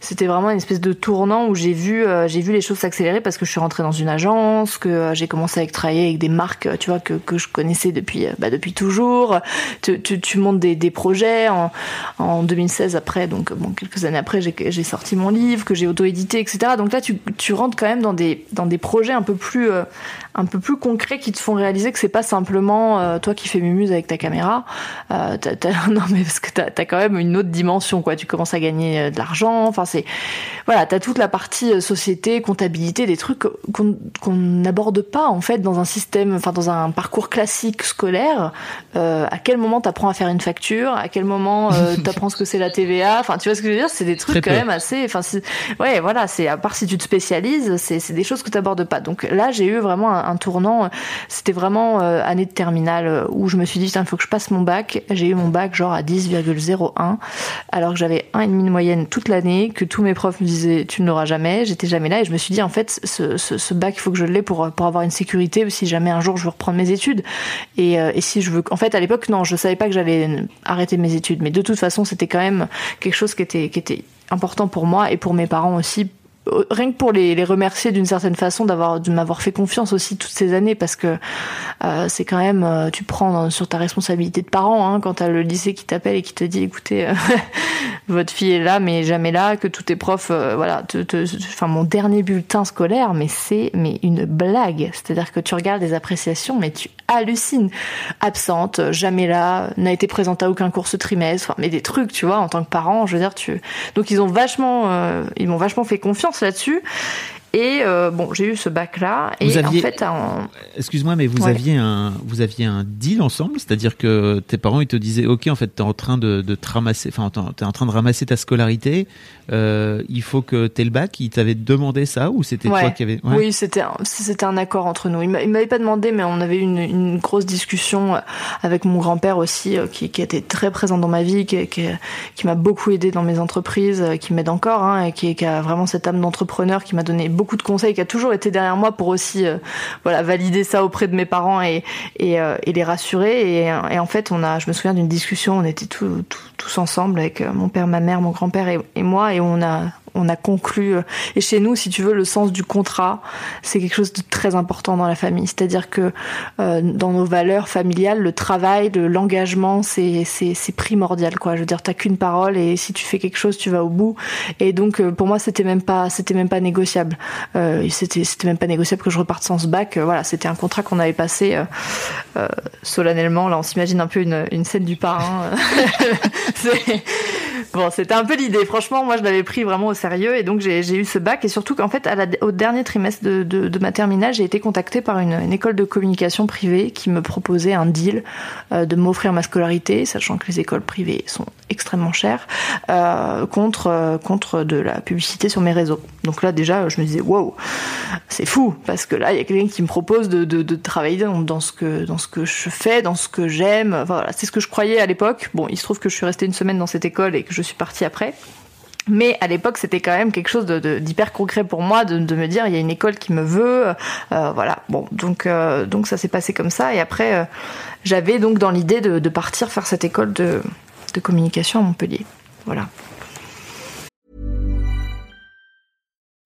[SPEAKER 2] c'était vraiment une espèce de tournant où j'ai vu, euh, les choses s'accélérer parce que je suis rentrée dans une agence, que euh, j'ai commencé à travailler avec des marques, tu vois, que, je connaissais depuis, bah, depuis toujours. Tu, montes des, des projets en, en 2016 après, donc bon, quelques années après, j'ai sorti mon livre, que j'ai auto-édité, etc. Donc là, tu, tu rentres quand même dans des, dans des projets un peu plus, euh, un peu plus concrets qui te font réaliser que c'est pas simplement euh, toi qui fais mumuse avec ta caméra. Euh, non, mais parce que t'as as quand même une autre dimension, quoi. Tu commences à gagner de l'argent. Enfin, c'est, voilà, t'as toute la partie société, comptabilité, des trucs qu'on n'aborde pas en fait dans un système, enfin dans un parcours classique scolaire. à quel moment t'apprends à faire une facture? À quel moment t'apprends ce que c'est la TV Enfin, tu vois ce que je veux dire? C'est des trucs quand même assez. Enfin, ouais, voilà. C'est à part si tu te spécialises, c'est des choses que tu abordes pas. Donc là, j'ai eu vraiment un, tournant. C'était vraiment euh, année de terminale euh, où je me suis dit, il faut que je passe mon bac. J'ai eu mon bac genre à 10,01, alors que j'avais un et demi de moyenne toute l'année, que tous mes profs me disaient, tu ne l'auras jamais. J'étais jamais là et je me suis dit, en fait, ce, bac, il faut que je l'ai pour pour avoir une sécurité si jamais un jour je veux reprendre mes études. Et, euh, et si je veux, en fait, à l'époque, non, je savais pas que j'allais arrêter mes études, mais de toute façon, c'était quand même quelque chose qui était, qui était important pour moi et pour mes parents aussi rien que pour les, les remercier d'une certaine façon d'avoir de m'avoir fait confiance aussi toutes ces années parce que euh, c'est quand même euh, tu prends sur ta responsabilité de parent hein, quand t'as le lycée qui t'appelle et qui te dit écoutez euh, votre fille est là mais jamais là que tous tes profs voilà enfin mon dernier bulletin scolaire mais c'est mais une blague. C'est-à-dire que tu regardes les appréciations mais tu hallucines. Absente jamais là n'a été présente à aucun cours ce trimestre mais des trucs tu vois en tant que parent je veux dire tu donc ils ont vachement ils m'ont vachement fait confiance là-dessus. Et euh, bon, j'ai eu ce bac-là. Et
[SPEAKER 1] Vous aviez-
[SPEAKER 2] en fait, en-
[SPEAKER 1] Excuse-moi, mais vous
[SPEAKER 2] Ouais.
[SPEAKER 1] aviez un, vous aviez un deal ensemble, c'est-à-dire que tes parents ils te disaient, ok, en fait, t'es en train de, de te ramasser, enfin, t'es en train de ramasser ta scolarité, euh, il faut que t'aies le bac. Ils t'avaient demandé ça ou c'était
[SPEAKER 2] Ouais.
[SPEAKER 1] toi qui avais ouais.
[SPEAKER 2] Oui, c'était un, c'était un accord entre nous. Il m'a- il m'avait pas demandé, mais on avait eu une, une grosse discussion euh, avec mon grand-père aussi, qui, qui était très présent dans ma vie, qui, qui, qui m'a beaucoup aidé dans mes entreprises, qui m'aide encore, hein, et qui, qui a vraiment cette âme d'entrepreneur, qui m'a donné beaucoup de conseils, qui a toujours été derrière moi pour aussi, euh, voilà, valider ça auprès de mes parents et et, euh, les rassurer. Et, en fait, on a, je me souviens d'une discussion, on était tous ensemble avec euh, mon père, ma mère, mon grand-père et moi, et on a on a conclu. euh, Et chez nous, si tu veux, le sens du contrat, c'est quelque chose de très important dans la famille. C'est-à-dire que euh, dans nos valeurs familiales, le travail, le- l'engagement, c'est primordial, quoi. Je veux dire, t'as qu'une parole et si tu fais quelque chose, tu vas au bout. Et donc, euh, pour moi, c'était même pas même pas négociable. C'était même pas négociable que je reparte sans ce bac. Voilà, c'était un contrat qu'on avait passé solennellement. Là, on s'imagine un peu une une scène du parrain. Bon, c'était un peu l'idée. Franchement, moi, je l'avais pris vraiment au sérieux et donc j'ai eu ce bac et surtout qu'en fait, au dernier trimestre de, de, ma terminale, j'ai été contactée par une, école de communication privée qui me proposait un deal euh, de m'offrir ma scolarité, sachant que les écoles privées sont extrêmement chères, euh, contre euh, contre de la publicité sur mes réseaux. Donc là, déjà, je me disais, wow, c'est fou parce que là, il y a quelqu'un qui me propose de, de, de travailler dans, dans ce que dans ce que je fais, dans ce que j'aime. Enfin, voilà, c'est ce que je croyais à l'époque. Bon, il se trouve que je suis restée une semaine dans cette école et que je suis partie après. Mais à l'époque, c'était quand même quelque chose d'hyper concret pour moi, de, me dire il y a une école qui me veut, euh, voilà. Bon, donc euh, donc ça s'est passé comme ça. Et après, euh, j'avais donc dans l'idée de, de partir faire cette école de, de communication à Montpellier. Voilà.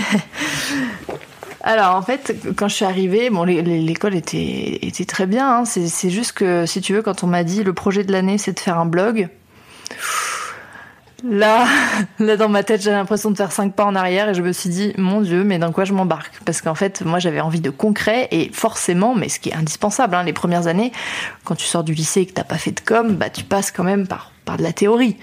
[SPEAKER 2] Alors en fait, quand je suis arrivée, l'école était, très bien. hein. C'est juste que, si tu veux, quand on m'a dit le projet de l'année, c'est de faire un blog. Là, là dans ma tête, j'avais l'impression de faire cinq pas en arrière et je me suis dit, mon Dieu, mais dans quoi je m'embarque? Parce qu'en fait, moi, j'avais envie de concret et forcément, mais ce qui est indispensable, hein, les premières années, quand tu sors du lycée et que t'as pas fait de com, bah tu passes quand même par par de la théorie.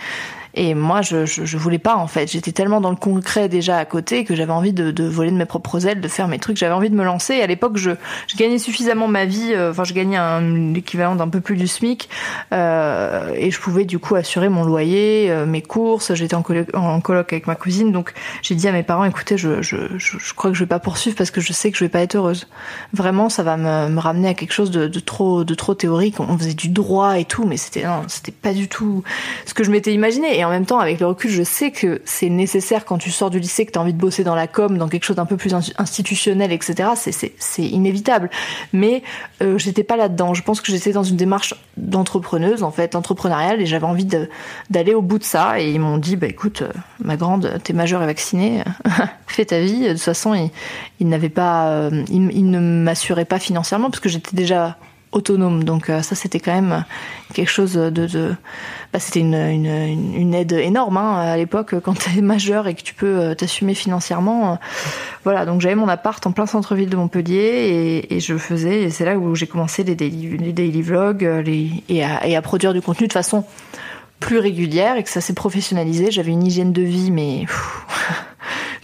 [SPEAKER 2] Et moi, je, je, je voulais pas en fait. J'étais tellement dans le concret déjà à côté que j'avais envie de, de voler de mes propres ailes, de faire mes trucs. J'avais envie de me lancer. Et à l'époque, je, je gagnais suffisamment ma vie. euh, Enfin, je gagnais l'équivalent d'un peu plus du SMIC, euh, et je pouvais du coup assurer mon loyer, euh, mes courses. J'étais en coloc, en coloc avec ma cousine, donc j'ai dit à mes parents écoutez, je, je, je, crois que je vais pas poursuivre parce que je sais que je vais pas être heureuse. Vraiment, ça va me, me ramener à quelque chose de, de trop de trop théorique. On faisait du droit et tout, mais c'était non, c'était pas du tout ce que je m'étais imaginé. En même temps, avec le recul, je sais que c'est nécessaire quand tu sors du lycée, que tu as envie de bosser dans la com, dans quelque chose d'un peu plus in- institutionnel, etc. C'est- inévitable. Mais euh, j'étais pas là-dedans. Je pense que j'étais dans une démarche d'entrepreneuse, en fait, entrepreneuriale, et j'avais envie d'aller au bout de ça. Et ils m'ont dit, bah écoute, euh, ma grande, t'es majeure et vaccinée, fais ta vie. De toute façon, ils, pas, euh, ils ne m'assuraient pas financièrement parce que j'étais déjà autonome. Donc euh, ça, c'était quand même quelque chose de, de bah, c'était une, une, aide énorme hein, à l'époque quand t'es majeur et que tu peux euh, t'assumer financièrement. euh, voilà, donc j'avais mon appart en plein centre-ville de Montpellier et, je faisais, et c'est là où j'ai commencé les daily, vlogs euh, et, à, produire du contenu de façon plus régulière et que ça s'est professionnalisé. J'avais une hygiène de vie, mais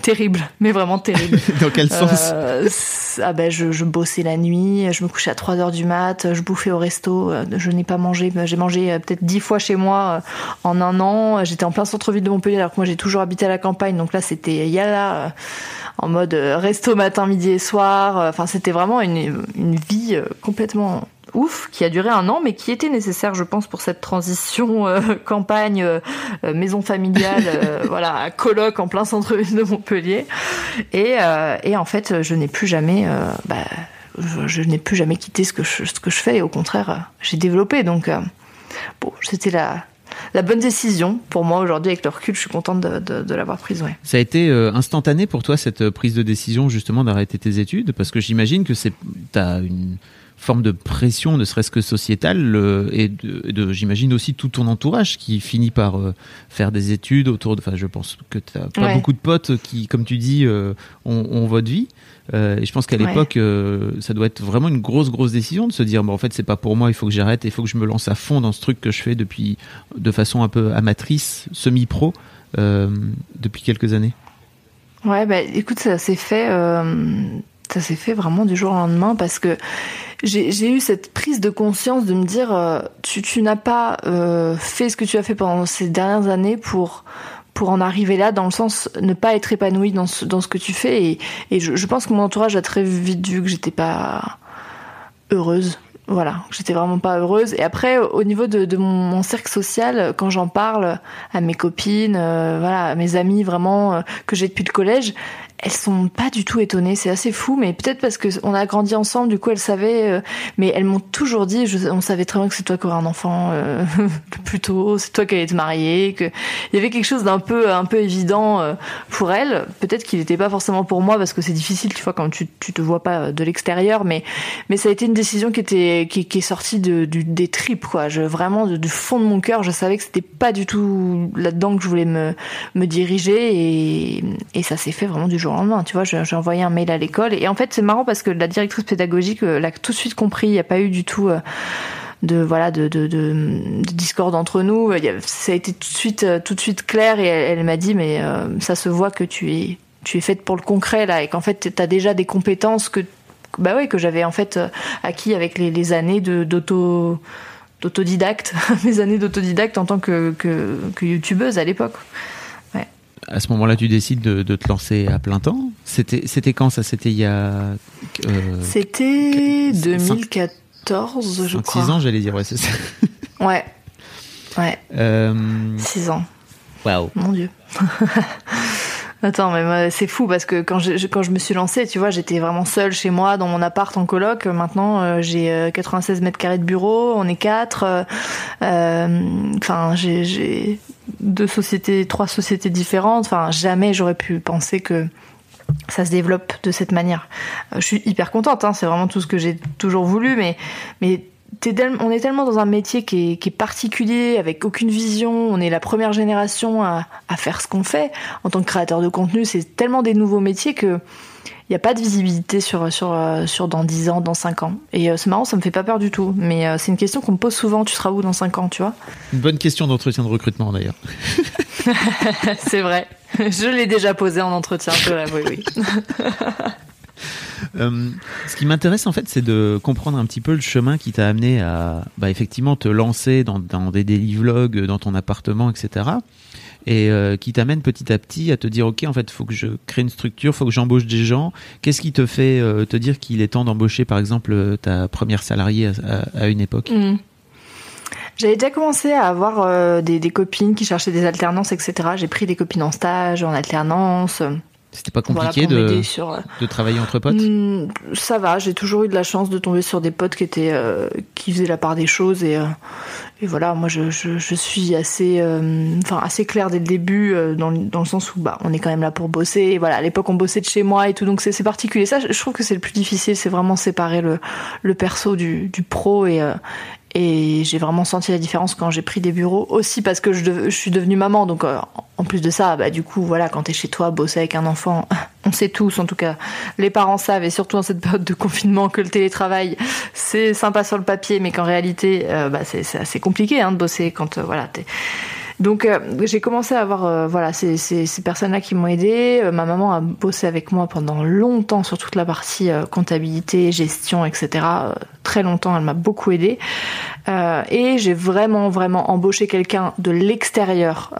[SPEAKER 2] terrible, mais vraiment terrible.
[SPEAKER 1] Dans quel sens
[SPEAKER 2] Euh, c'est- ah ben je, je, bossais la nuit, je me couchais à 3 heures du mat, je bouffais au resto, je n'ai pas mangé, j'ai mangé peut-être 10 fois chez moi en un an. J'étais en plein centre-ville de Montpellier alors que moi j'ai toujours habité à la campagne, donc là c'était yala en mode resto matin, midi et soir. Enfin c'était vraiment une, une vie complètement ouf, qui a duré un an, mais qui était nécessaire, je pense, pour cette transition euh, campagne, euh, euh, maison familiale, voilà, coloc en plein centre-ville de Montpellier. Et, et en fait, je n'ai plus jamais, bah, je, n'ai plus jamais quitté ce que je, ce que je fais. Et au contraire, j'ai développé. Donc, bon, c'était la, la bonne décision pour moi aujourd'hui avec le recul. Je suis contente de, de, de l'avoir prise. Ouais.
[SPEAKER 1] Ça a été instantané pour toi cette prise de décision justement d'arrêter tes études? Parce que j'imagine que c'est t'as une forme de pression, ne serait-ce que sociétale, et de, j'imagine aussi tout ton entourage qui finit par euh, faire des études autour de. Enfin, je pense que tu n'as pas beaucoup de potes qui, comme tu dis, euh, ont, votre vie. Euh, et je pense qu'à l'époque, ça doit être vraiment une grosse, grosse décision de se dire, bon, en fait, c'est pas pour moi, il faut que j'arrête, il faut que je me lance à fond dans ce truc que je fais depuis, de façon un peu amatrice, semi-pro, depuis quelques années.
[SPEAKER 2] Ouais, bah, écoute, ça s'est fait, ça s'est fait vraiment du jour au lendemain parce que j'ai eu cette prise de conscience de me dire euh, tu, n'as pas euh, fait ce que tu as fait pendant ces dernières années pour pour en arriver là dans le sens ne pas être épanoui dans ce, dans ce que tu fais et, je, pense que mon entourage a très vite vu que j'étais pas heureuse voilà, j'étais vraiment pas heureuse. Et après, au niveau de, de mon, cercle social, quand j'en parle à mes copines, euh, voilà, à mes amis vraiment que j'ai depuis le collège, elles sont pas du tout étonnées. C'est assez fou, mais peut-être parce que on a grandi ensemble, du coup elles savaient. Euh, mais elles m'ont toujours dit, je, on savait très bien que c'est toi qui aurais un enfant euh, plus tôt, c'est toi qui allais te marier, que il y avait quelque chose d'un peu un peu évident euh, pour elles. Peut-être qu'il n'était pas forcément pour moi parce que c'est difficile, tu vois, quand tu tu te vois pas de l'extérieur. Mais mais ça a été une décision qui était qui, qui est sortie de, du, des tripes, quoi. Je vraiment du fond de mon cœur, je savais que c'était pas du tout là-dedans que je voulais me me diriger et et ça s'est fait vraiment du jour Tu vois, j'ai envoyé un mail à l'école et en fait c'est marrant parce que la directrice pédagogique euh, l'a tout de suite compris. Il n'y a pas eu du tout euh, de voilà de, de, de, discorde entre nous. Ça a été tout de suite euh, tout de suite clair et elle, m'a dit mais ça se voit que tu es tu es faite pour le concret là et qu'en fait tu as déjà des compétences que bah ouais que j'avais en fait acquis avec les, années d'auto d'autodidacte, mes années d'autodidacte en tant que, que youtubeuse à l'époque
[SPEAKER 1] à ce moment-là, tu décides de, te lancer à plein temps. C'était, c'était quand ça? C'était il y a. Euh,
[SPEAKER 2] c'était 2014, je crois.
[SPEAKER 1] 6 ans, j'allais dire, ouais, c'est ça.
[SPEAKER 2] ouais. Ouais. Euh... 6 ans.
[SPEAKER 1] Waouh.
[SPEAKER 2] Mon Dieu. Attends, mais c'est fou parce que quand je, quand je me suis lancée, tu vois, j'étais vraiment seule chez moi dans mon appart en coloc. Maintenant, euh, j'ai 96 euh, mètres carrés de bureau, on est quatre. Euh, enfin, j'ai deux sociétés, trois sociétés différentes. Enfin, jamais j'aurais pu penser que ça se développe de cette manière. je suis hyper contente, hein, c'est vraiment tout ce que j'ai toujours voulu, mais mais on est tellement dans un métier qui est, particulier, avec aucune vision. On est la première génération à, faire ce qu'on fait en tant que créateur de contenu. C'est tellement des nouveaux métiers que il n'y a pas de visibilité sur, sur, sur dans 10 ans, dans 5 ans. Et euh, c'est marrant, ça me fait pas peur du tout. Mais euh, c'est une question qu'on me pose souvent. Tu seras où dans 5 ans, tu vois?
[SPEAKER 1] Une bonne question d'entretien de recrutement d'ailleurs.
[SPEAKER 2] c'est vrai. Je l'ai déjà posé en entretien, je l'avoue, oui.
[SPEAKER 1] Euh, ce qui m'intéresse en fait, c'est de comprendre un petit peu le chemin qui t'a amené à bah, effectivement te lancer dans, des daily vlogs dans ton appartement, etc. Et euh, qui t'amène petit à petit à te dire ok en fait faut que je crée une structure, faut que j'embauche des gens. Qu'est-ce qui te fait euh, te dire qu'il est temps d'embaucher par exemple ta première salariée à, une époque? Mmh.
[SPEAKER 2] J'avais déjà commencé à avoir des, copines qui cherchaient des alternances, etc. J'ai pris des copines en stage, en alternance.
[SPEAKER 1] C'était pas compliqué de, euh, de travailler entre potes? Hmm,
[SPEAKER 2] Ça va, j'ai toujours eu de la chance de tomber sur des potes qui étaient euh, qui faisaient la part des choses et, euh, et voilà, moi je, je, je suis assez enfin assez claire dès le début dans, dans le sens où bah on est quand même là pour bosser et voilà, à l'époque on bossait de chez moi et tout donc c'est particulier. Ça je trouve que c'est le plus difficile, c'est vraiment séparer le le perso du du pro et et j'ai vraiment senti la différence quand j'ai pris des bureaux aussi parce que je, suis devenue maman. Donc euh, en plus de ça, bah, du coup, voilà, quand t'es chez toi, bosser avec un enfant, on sait tous, en tout cas, les parents savent, et surtout en cette période de confinement, que le télétravail, c'est sympa sur le papier, mais qu'en réalité, euh, bah, c'est assez compliqué hein, de bosser quand euh, voilà, t'es Donc euh, j'ai commencé à avoir euh, voilà ces, personnes-là qui m'ont aidé. Euh, ma maman a bossé avec moi pendant longtemps sur toute la partie comptabilité, gestion, etc. très longtemps, elle m'a beaucoup aidé. et j'ai vraiment vraiment embauché quelqu'un de l'extérieur.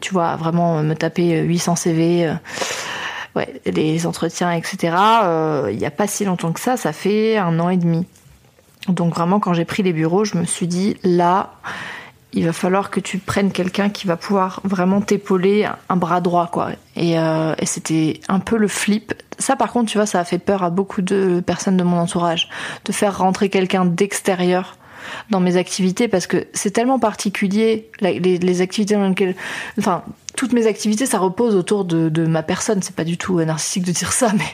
[SPEAKER 2] tu vois, vraiment me taper 800 CV. ouais, les entretiens, etc. Il n'y a pas si longtemps que ça, ça fait un an et demi. Donc vraiment, quand j'ai pris les bureaux, je me suis dit, là, il va falloir que tu prennes quelqu'un qui va pouvoir vraiment t'épauler un bras droit, quoi. Et, euh, et c'était un peu le flip. Ça, par contre, tu vois, ça a fait peur à beaucoup de personnes de mon entourage, de faire rentrer quelqu'un d'extérieur dans mes activités parce que c'est tellement particulier les, activités dans lesquelles enfin toutes mes activités ça repose autour de, de ma personne c'est pas du tout narcissique de dire ça mais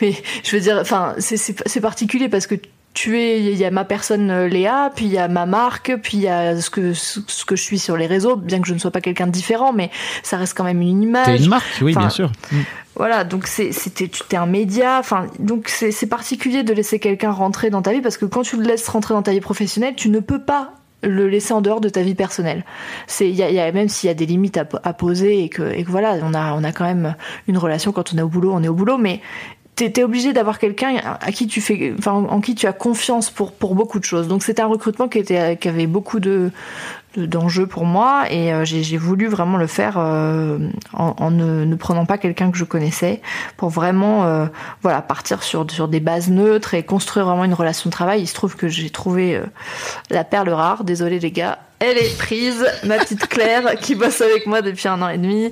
[SPEAKER 2] mais je veux dire enfin c'est particulier parce que tu es, il y a ma personne euh, Léa, puis il y a ma marque, puis il y a ce que ce que je suis sur les réseaux, bien que je ne sois pas quelqu'un de différent, mais ça reste quand même une image.
[SPEAKER 1] T'es une marque, oui, bien sûr. Mm.
[SPEAKER 2] Voilà, donc c'était tu t'es un média, enfin donc c'est particulier de laisser quelqu'un rentrer dans ta vie parce que quand tu le laisses rentrer dans ta vie professionnelle, tu ne peux pas le laisser en dehors de ta vie personnelle. C'est il y a, y a, même s'il y a des limites à, à, poser et que, et que voilà, on a on a quand même une relation quand on est au boulot, on est au boulot, mais t'es obligé d'avoir quelqu'un à qui tu fais, enfin, en qui tu as confiance pour pour beaucoup de choses. Donc c'était un recrutement qui était qui avait beaucoup de d'enjeux pour moi et euh, j'ai voulu vraiment le faire euh, en, en ne, ne, prenant pas quelqu'un que je connaissais pour vraiment euh, voilà partir sur sur des bases neutres et construire vraiment une relation de travail. Il se trouve que j'ai trouvé la perle rare. Désolé les gars, elle est prise, ma petite Claire qui bosse avec moi depuis un an et demi.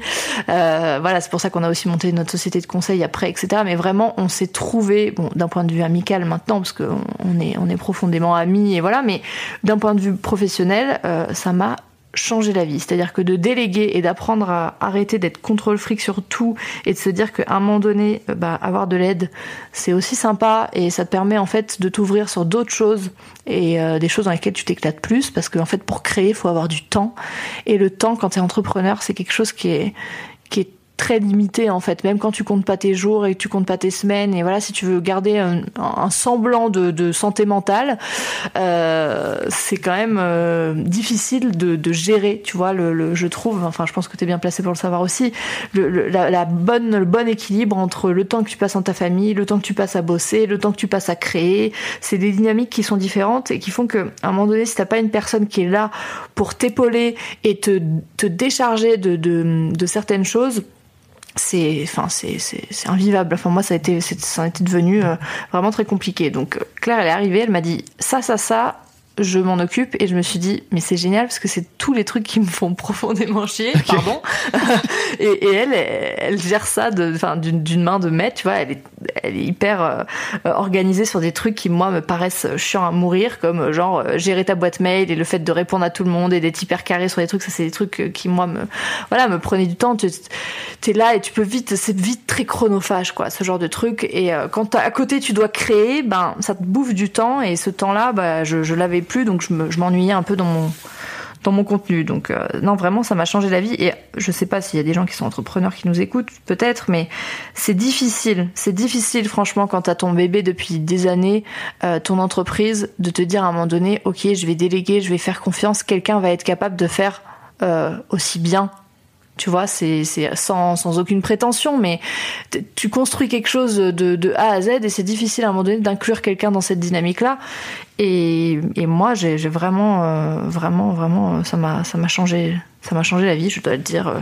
[SPEAKER 2] Euh, voilà, c'est pour ça qu'on a aussi monté notre société de conseil après, etc. Mais vraiment, on s'est trouvé, bon, d'un point de vue amical maintenant, parce qu'on est, on est profondément amis et voilà, mais d'un point de vue professionnel, euh, ça m'a changer la vie. C'est-à-dire que de déléguer et d'apprendre à arrêter d'être contrôle fric sur tout et de se dire qu'à un moment donné, euh, bah, avoir de l'aide, c'est aussi sympa et ça te permet en fait de t'ouvrir sur d'autres choses et euh, des choses dans lesquelles tu t'éclates plus parce qu'en en fait pour créer, il faut avoir du temps et le temps quand tu es entrepreneur, c'est quelque chose qui est très limité en fait. Même quand tu comptes pas tes jours et que tu comptes pas tes semaines et voilà si tu veux garder un, semblant de, santé mentale euh, c'est quand même euh, difficile de, gérer tu vois le, je trouve enfin je pense que tu es bien placé pour le savoir aussi le, la, bonne le bon équilibre entre le temps que tu passes en ta famille le temps que tu passes à bosser le temps que tu passes à créer. C'est des dynamiques qui sont différentes et qui font que à un moment donné si t'as pas une personne qui est là pour t'épauler et te, te décharger de, de certaines choses c'est enfin c'est c'est invivable. Enfin moi ça a été ça a été devenu euh, vraiment très compliqué. Donc Claire elle est arrivée elle m'a dit ça ça ça je m'en occupe et je me suis dit mais c'est génial parce que c'est tous les trucs qui me font profondément chier pardon. Et, et, elle elle gère ça d'une main de maître tu vois elle est elle est hyper euh, organisée sur des trucs qui moi me paraissent chiants à mourir comme genre euh, gérer ta boîte mail et le fait de répondre à tout le monde et d'être hyper carré sur des trucs ça c'est des trucs qui moi me voilà me prenaient du temps. Tu es là et tu peux vite c'est vite très chronophage quoi ce genre de truc. Et euh, quand à côté tu dois créer ben ça te bouffe du temps et ce temps là bah, je, je l'avais plus, donc je m'ennuyais un peu dans mon dans mon contenu. Donc euh, non, vraiment, ça m'a changé la vie. Et je sais pas s'il y a des gens qui sont entrepreneurs qui nous écoutent, peut-être, mais c'est difficile. C'est difficile, franchement, quand t'as ton bébé depuis des années, euh, ton entreprise, de te dire à un moment donné, ok, je vais déléguer, je vais faire confiance, quelqu'un va être capable de faire euh, aussi bien tu vois, c'est sans, sans aucune prétention, mais tu construis quelque chose de, de A à Z et c'est difficile à un moment donné d'inclure quelqu'un dans cette dynamique-là. Et, et moi, j'ai vraiment, euh, vraiment, vraiment, ça m'a, ça m'a changé, ça m'a changé la vie, je dois le dire. Euh,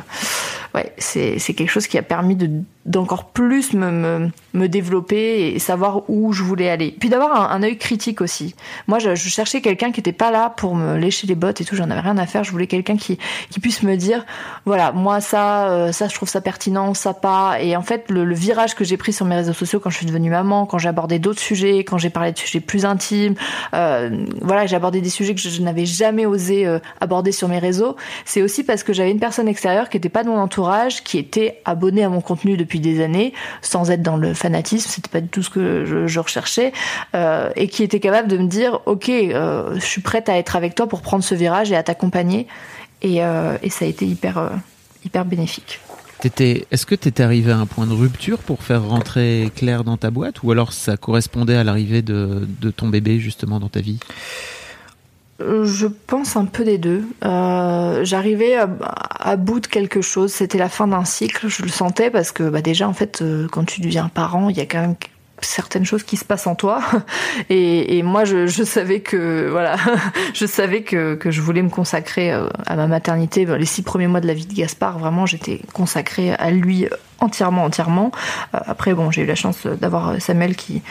[SPEAKER 2] ouais, c'est, quelque chose qui a permis de, d'encore plus me, me, me, développer et savoir où je voulais aller. Puis d'avoir un, œil critique aussi. Moi, je, cherchais quelqu'un qui était pas là pour me lécher les bottes et tout. J'en avais rien à faire. Je voulais quelqu'un qui, qui puisse me dire, voilà, moi ça, euh, ça, je trouve ça pertinent, ça pas. Et en fait, le, virage que j'ai pris sur mes réseaux sociaux quand je suis devenue maman, quand j'ai abordé d'autres sujets, quand j'ai parlé de sujets plus intimes, euh, voilà, j'ai abordé des sujets que je, n'avais jamais osé aborder sur mes réseaux. C'est aussi parce que j'avais une personne extérieure qui était pas de mon entourage, qui était abonnée à mon contenu depuis des années, sans être dans le fanatisme, c'était pas du tout ce que je, recherchais, euh, et qui était capable de me dire, ok, euh, je suis prête à être avec toi pour prendre ce virage et à t'accompagner, et, euh, ça a été hyper, hyper bénéfique.
[SPEAKER 1] Est-ce que tu étais arrivé à un point de rupture pour faire rentrer Claire dans ta boîte, ou alors ça correspondait à l'arrivée de ton bébé justement dans ta vie?
[SPEAKER 2] Je pense un peu des deux. Euh, J'arrivais à, bout de quelque chose. C'était la fin d'un cycle. Je le sentais parce que bah déjà en fait, euh, quand tu deviens parent, il y a quand même certaines choses qui se passent en toi et, moi je, savais que voilà je savais que, je voulais me consacrer euh, à ma maternité les six premiers mois de la vie de Gaspard vraiment j'étais consacrée à lui entièrement, entièrement. Euh, après, bon, j'ai eu la chance d'avoir Samuel qui,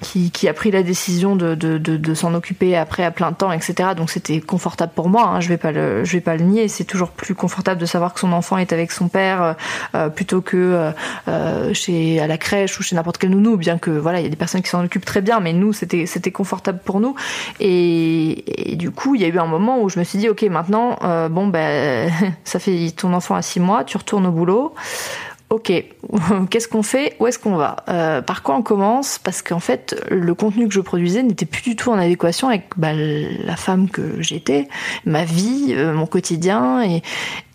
[SPEAKER 2] qui, qui, a pris la décision de, de, de, de s'en occuper après à plein temps, etc. Donc c'était confortable pour moi. Hein, je vais pas le, je vais pas le nier. C'est toujours plus confortable de savoir que son enfant est avec son père euh, plutôt que euh, chez à la crèche ou chez n'importe quel nounou. Bien que voilà, il y a des personnes qui s'en occupent très bien, mais nous c'était c'était confortable pour nous. Et, et, du coup, il y a eu un moment où je me suis dit, ok, maintenant, euh, bon ben, ça fait ton enfant a six mois, tu retournes au boulot ok, qu'est-ce qu'on fait? Où est-ce qu'on va? Euh, Par quoi on commence? Parce qu'en fait, le contenu que je produisais n'était plus du tout en adéquation avec bah, la femme que j'étais, ma vie, euh, mon quotidien, et,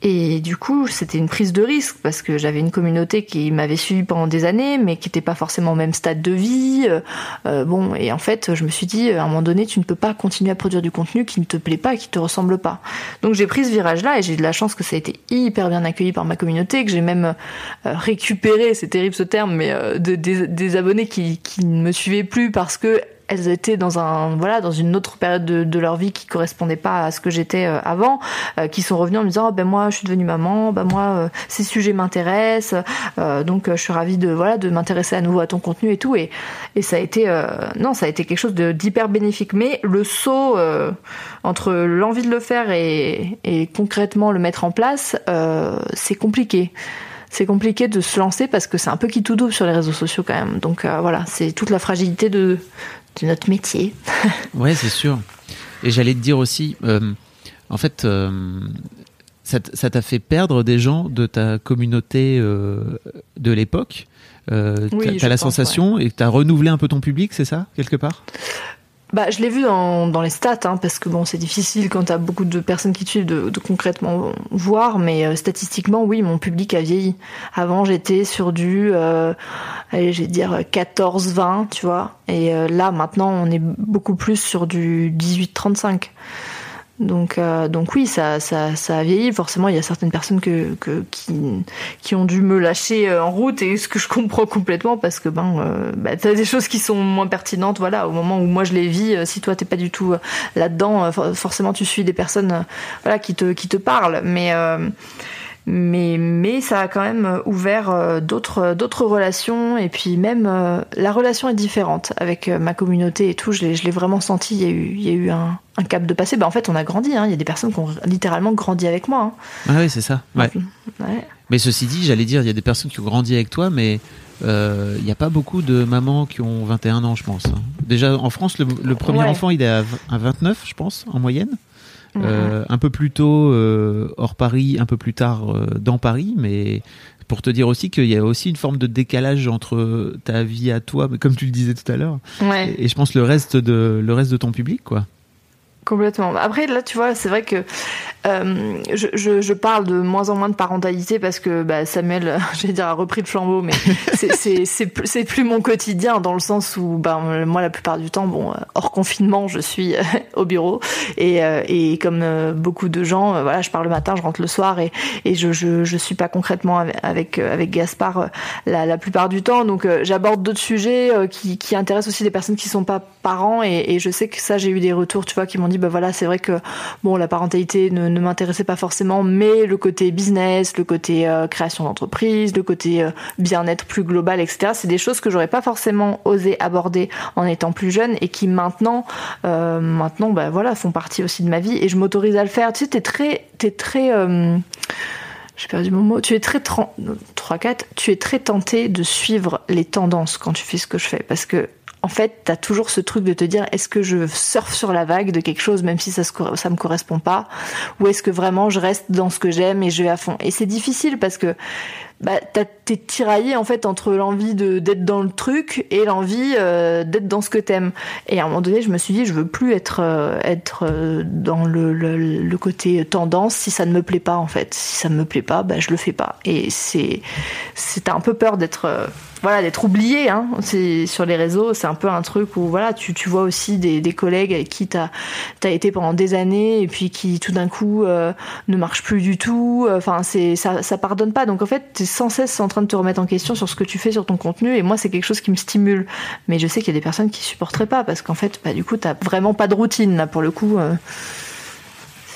[SPEAKER 2] et du coup, c'était une prise de risque parce que j'avais une communauté qui m'avait suivi pendant des années, mais qui n'était pas forcément au même stade de vie. Euh, euh, bon, et en fait, je me suis dit, à un moment donné, tu ne peux pas continuer à produire du contenu qui ne te plaît pas, qui te ressemble pas. Donc j'ai pris ce virage-là et j'ai de la chance que ça a été hyper bien accueilli par ma communauté, que j'ai même euh, récupéré, c'est terrible ce terme, mais euh, de, des, abonnés qui, ne me suivaient plus parce que elles étaient dans un voilà dans une autre période de, de leur vie qui correspondait pas à ce que j'étais euh, avant, euh, qui sont revenus en me disant oh, ben moi je suis devenue maman, ben moi ces sujets m'intéressent, donc je suis ravie de voilà de m'intéresser à nouveau à ton contenu et tout. Et et ça a été non ça a été quelque chose d'hyper bénéfique. Mais le saut entre l'envie de le faire et, et concrètement le mettre en place c'est compliqué c'est compliqué de se lancer parce que c'est un peu qui tout double sur les réseaux sociaux quand même. Donc euh, voilà, c'est toute la fragilité de, de notre métier.
[SPEAKER 1] ouais, c'est sûr. Et j'allais te dire aussi, euh, en fait, euh, ça t'a fait perdre des gens de ta communauté de l'époque. Euh, oui, t'as la pense, sensation ouais. et t'as renouvelé un peu ton public, c'est ça, quelque part?
[SPEAKER 2] Bah, je l'ai vu dans, dans les stats, hein, parce que bon, c'est difficile quand t'as beaucoup de personnes qui te suivent de, concrètement voir, mais euh, statistiquement, oui, mon public a vieilli. Avant, j'étais sur du, euh, allez, dire 14-20, tu vois, et euh, là, maintenant, on est beaucoup plus sur du 18-35. Donc, euh, donc oui, ça, ça, ça a vieilli. Forcément, il y a certaines personnes que, que, qui, qui ont dû me lâcher euh, en route et ce que je comprends complètement parce que ben, euh, bah, t'as des choses qui sont moins pertinentes. Voilà, au moment où moi je les vis, euh, si toi t'es pas du tout là-dedans, forcément tu suis des personnes, voilà, qui te, qui te parlent. Mais mais mais ça a quand même ouvert d'autres d'autres relations et puis même la relation est différente avec ma communauté et tout je l'ai je l'ai vraiment senti il y a eu il y a eu un un cap de passé, bah en fait on a grandi. Hein. Il y a des personnes qui ont littéralement grandi avec moi. Hein.
[SPEAKER 1] Ah oui, c'est ça. Ouais. ouais. Mais ceci dit, j'allais dire, il y a des personnes qui ont grandi avec toi, mais euh, il n'y a pas beaucoup de mamans qui ont 21 ans, je pense. Hein. Déjà en France, le, le premier ouais. enfant, il est à, à 29, je pense, en moyenne. Mmh. Euh, un peu plus tôt euh, hors Paris, un peu plus tard euh, dans Paris, mais pour te dire aussi qu'il y a aussi une forme de décalage entre ta vie à toi, comme tu le disais tout à l'heure,
[SPEAKER 2] ouais.
[SPEAKER 1] et, et, je pense le reste de le reste de ton public, quoi.
[SPEAKER 2] Complètement. Après, là, tu vois, c'est vrai que euh, je, je, je, parle de moins en moins de parentalité parce que bah, Samuel, j'allais dire, a repris le flambeau, mais c'est plus mon quotidien dans le sens où, bah, moi, la plupart du temps, bon, hors confinement, je suis au bureau et, euh, et comme euh, beaucoup de gens, voilà, je pars le matin, je rentre le soir et, et je, je, je suis pas concrètement avec avec Gaspard la, la plupart du temps, donc j'aborde d'autres sujets qui, qui intéressent aussi des personnes qui sont pas parents et, et je sais que ça, j'ai eu des retours, tu vois, qui m'ont dit, bah voilà, c'est vrai que bon, la parentalité ne m'intéressait pas forcément, mais le côté business, le côté euh, création d'entreprise, le côté euh, bien-être plus global, etc. C'est des choses que j'aurais pas forcément osé aborder en étant plus jeune et qui maintenant, euh, maintenant, bah voilà, font partie aussi de ma vie et je m'autorise à le faire. Tu sais, t'es très, t'es très j'ai perdu mon mot. Tu es très 3 4, tu es très tenté de suivre les tendances quand tu fais ce que je fais parce que en fait, tu as toujours ce truc de te dire est-ce que je surfe sur la vague de quelque chose même si ça ça me correspond pas ou est-ce que vraiment je reste dans ce que j'aime et je vais à fond? Et c'est difficile parce que bah t'as t'es tiraillé en fait entre l'envie d'être dans le truc et l'envie euh, d'être dans ce que t'aimes. Et à un moment donné, je me suis dit, je veux plus être euh, être euh, dans le, le, côté tendance si ça ne me plaît pas en fait. Si ça ne me plaît pas, bah je le fais pas. Et c'est c'est un peu peur d'être voilà d'être oublié hein. c'est sur les réseaux c'est un peu un truc où voilà tu, tu vois aussi des, des collègues avec qui t'as as été pendant des années et puis qui tout d'un coup ne marchent plus du tout enfin c'est ça ça pardonne pas donc en fait t'es sans cesse en train de te remettre en question sur ce que tu fais sur ton contenu et moi c'est quelque chose qui me stimule mais je sais qu'il y a des personnes qui supporteraient pas parce qu'en fait bah du coup t'as vraiment pas de routine là pour le coup euh,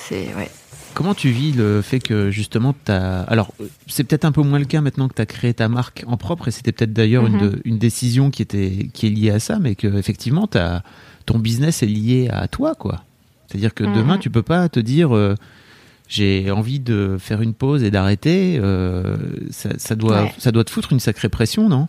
[SPEAKER 2] c'est ouais
[SPEAKER 1] Comment tu vis le fait que justement tu as... Alors, c'est peut-être un peu moins le cas maintenant que tu as créé ta marque en propre et c'était peut-être d'ailleurs une,
[SPEAKER 2] Mhm.
[SPEAKER 1] une décision qui, était, qui est liée à ça, mais que effectivement t'as- ton business est lié à toi, quoi. C'est-à-dire que demain,
[SPEAKER 2] Mhm.
[SPEAKER 1] tu peux pas te dire euh, j'ai envie de faire une pause et d'arrêter. euh, ça, ça doit,
[SPEAKER 2] Ouais.
[SPEAKER 1] ça doit te foutre une sacrée pression, non?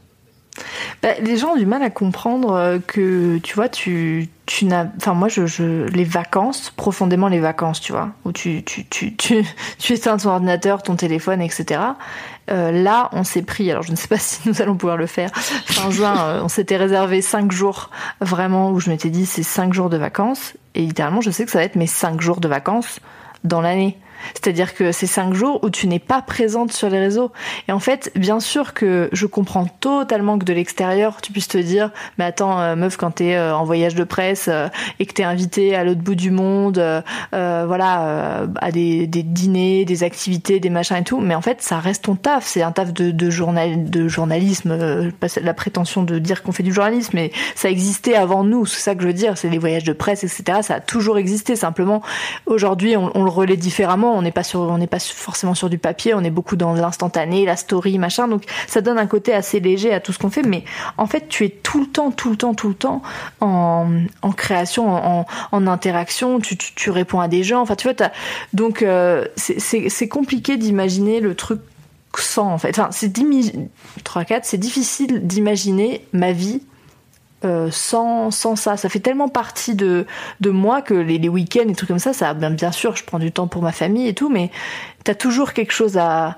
[SPEAKER 2] Bah, les gens ont du mal à comprendre euh, que, tu vois, tu, tu n'as. Enfin, moi, je, je. Les vacances, profondément les vacances, tu vois, où tu, tu, tu, tu, tu éteins ton ordinateur, ton téléphone, etc. Euh, là, on s'est pris, alors je ne sais pas si nous allons pouvoir le faire, fin juin, euh, on s'était réservé cinq jours, vraiment, où je m'étais dit c'est cinq jours de vacances. Et littéralement, je sais que ça va être mes cinq jours de vacances dans l'année. C'est-à-dire que c'est cinq jours où tu n'es pas présente sur les réseaux. Et en fait, bien sûr que je comprends totalement que de l'extérieur, tu puisses te dire, mais attends, euh, meuf, quand t'es euh, en voyage de presse euh, et que t'es invité à l'autre bout du monde, voilà, à des, dîners, des activités, des machins et tout, mais en fait, ça reste ton taf. C'est un taf de, journal, de journalisme. la prétention de dire qu'on fait du journalisme, mais ça existait avant nous. C'est ça que je veux dire. C'est les voyages de presse, etc. Ça a toujours existé. Simplement, aujourd'hui, on, on le relaie différemment. On n'est pas forcément sur du papier. On est beaucoup dans l'instantané, la story, machin. Donc, ça donne un côté assez léger à tout ce qu'on fait. Mais en fait, tu es tout le temps, tout le temps, tout le temps en, en création, en, interaction. Tu, tu, réponds à des gens. Enfin, tu vois, donc euh, c'est compliqué d'imaginer le truc sans en fait. Enfin, c'est 3 4, c'est difficile d'imaginer ma vie euh, sans, sans ça. Ça fait tellement partie de, de moi que les, week-ends et trucs comme ça, ça bien, bien sûr, je prends du temps pour ma famille et tout, mais t'as toujours quelque chose à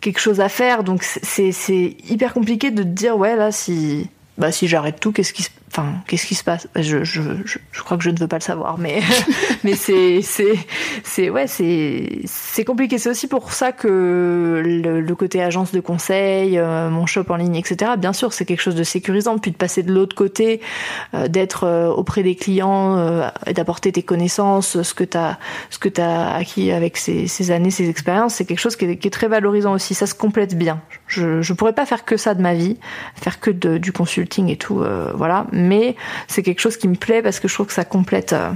[SPEAKER 2] quelque chose à faire. Donc c'est c'est hyper compliqué de te dire ouais là si bah si j'arrête tout, qu'est-ce qui se enfin qu'est-ce qui se passe? Je, je, je, je crois que je ne veux pas le savoir, mais mais c'est c'est c'est ouais c'est c'est compliqué. C'est aussi pour ça que le, le côté agence de conseil, euh, mon shop en ligne, etc. Bien sûr, c'est quelque chose de sécurisant. Puis de passer de l'autre côté, euh, d'être euh, auprès des clients et d'apporter tes connaissances, ce que t'as ce que t'as acquis avec ces, ces années, ces expériences, c'est quelque chose qui est, qui est très valorisant aussi. Ça se complète bien. Je je pourrais pas faire que ça de ma vie, faire que de, du consulting et tout, voilà. Mais c'est quelque chose qui me plaît parce que je trouve que ça complète. euh,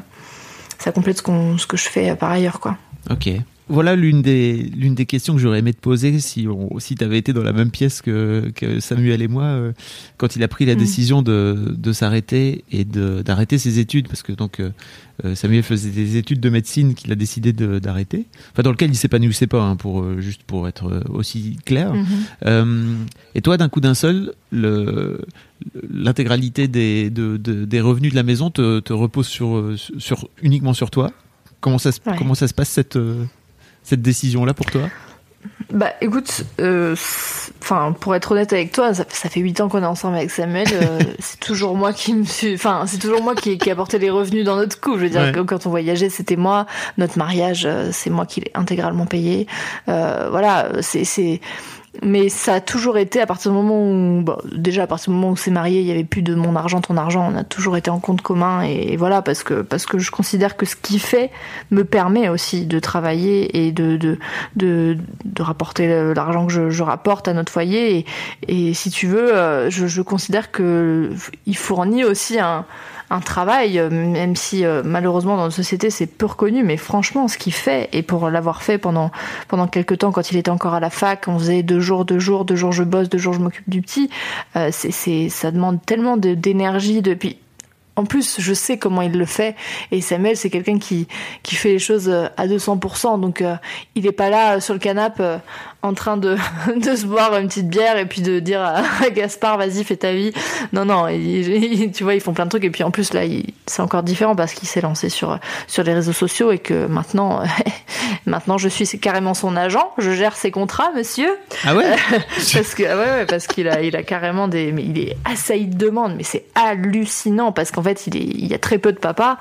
[SPEAKER 2] ce que je fais euh, par ailleurs, quoi.
[SPEAKER 1] Ok. Voilà l'une des, l'une des questions que j'aurais aimé te poser si, on, si tu avais été dans la même pièce que, que Samuel et moi euh, quand il a pris la
[SPEAKER 2] Mm.
[SPEAKER 1] décision de, de s'arrêter et de, d'arrêter ses études. Parce que donc euh, euh, Samuel faisait des études de médecine qu'il a décidé de, d'arrêter. Enfin, dans lequel il s'épanouissait pas, hein, pour, euh, juste pour être aussi clair.
[SPEAKER 2] Mm.
[SPEAKER 1] Euh, et toi, d'un coup d'un seul, le, l'intégralité des, de, de- des revenus de la maison te, te repose sur, sur, uniquement sur toi. Comment ça, se,
[SPEAKER 2] Ouais.
[SPEAKER 1] comment ça se passe cette, euh, cette décision-là pour toi?
[SPEAKER 2] Bah écoute, euh, pour être honnête avec toi, ça, ça fait huit ans qu'on est ensemble avec Samuel. euh, c'est toujours moi qui me suis, enfin c'est toujours moi qui, qui apportais les revenus dans notre couple. Je veux dire
[SPEAKER 1] Ouais.
[SPEAKER 2] que quand on voyageait, c'était moi. Notre mariage, euh, c'est moi qui l'ai intégralement payé. Euh, voilà, c'est c'est. Mais ça a toujours été à partir du moment où, bon, déjà à partir du moment où on s'est marié, il y avait plus de mon argent, ton argent. On a toujours été en compte commun et, voilà parce que parce que je considère que ce qu'il fait me permet aussi de travailler et de de de, rapporter l'argent que je, je rapporte à notre foyer et, et si tu veux, euh, je, je considère que il fournit aussi un un travail, euh, même si euh, malheureusement dans notre société c'est peu reconnu, mais franchement ce qu'il fait, et pour l'avoir fait pendant pendant quelques temps quand il était encore à la fac, on faisait deux jours, deux jours, deux jours je bosse, deux jours je m'occupe du petit, euh, c'est ça demande tellement de- d'énergie depuis en plus, je sais comment il le fait. Et Samuel, c'est quelqu'un qui, qui fait les choses euh, à 200%. Donc, euh, il est pas là euh, sur le canapé en train de, de se boire une petite bière et puis de dire à, Gaspard, vas-y, fais ta vie. Non, non, tu vois, ils font plein de trucs. Et puis, en plus, là, c'est encore différent parce qu'il s'est lancé sur, sur les réseaux sociaux et que maintenant, maintenant, je suis carrément son agent. Je gère ses contrats, monsieur.
[SPEAKER 1] Ah ouais?
[SPEAKER 2] parce que, ouais, ouais, parce qu'il a, il a carrément des, mais il est assailli de demandes, mais c'est hallucinant parce qu'en fait, il, est, il y a très peu de papas.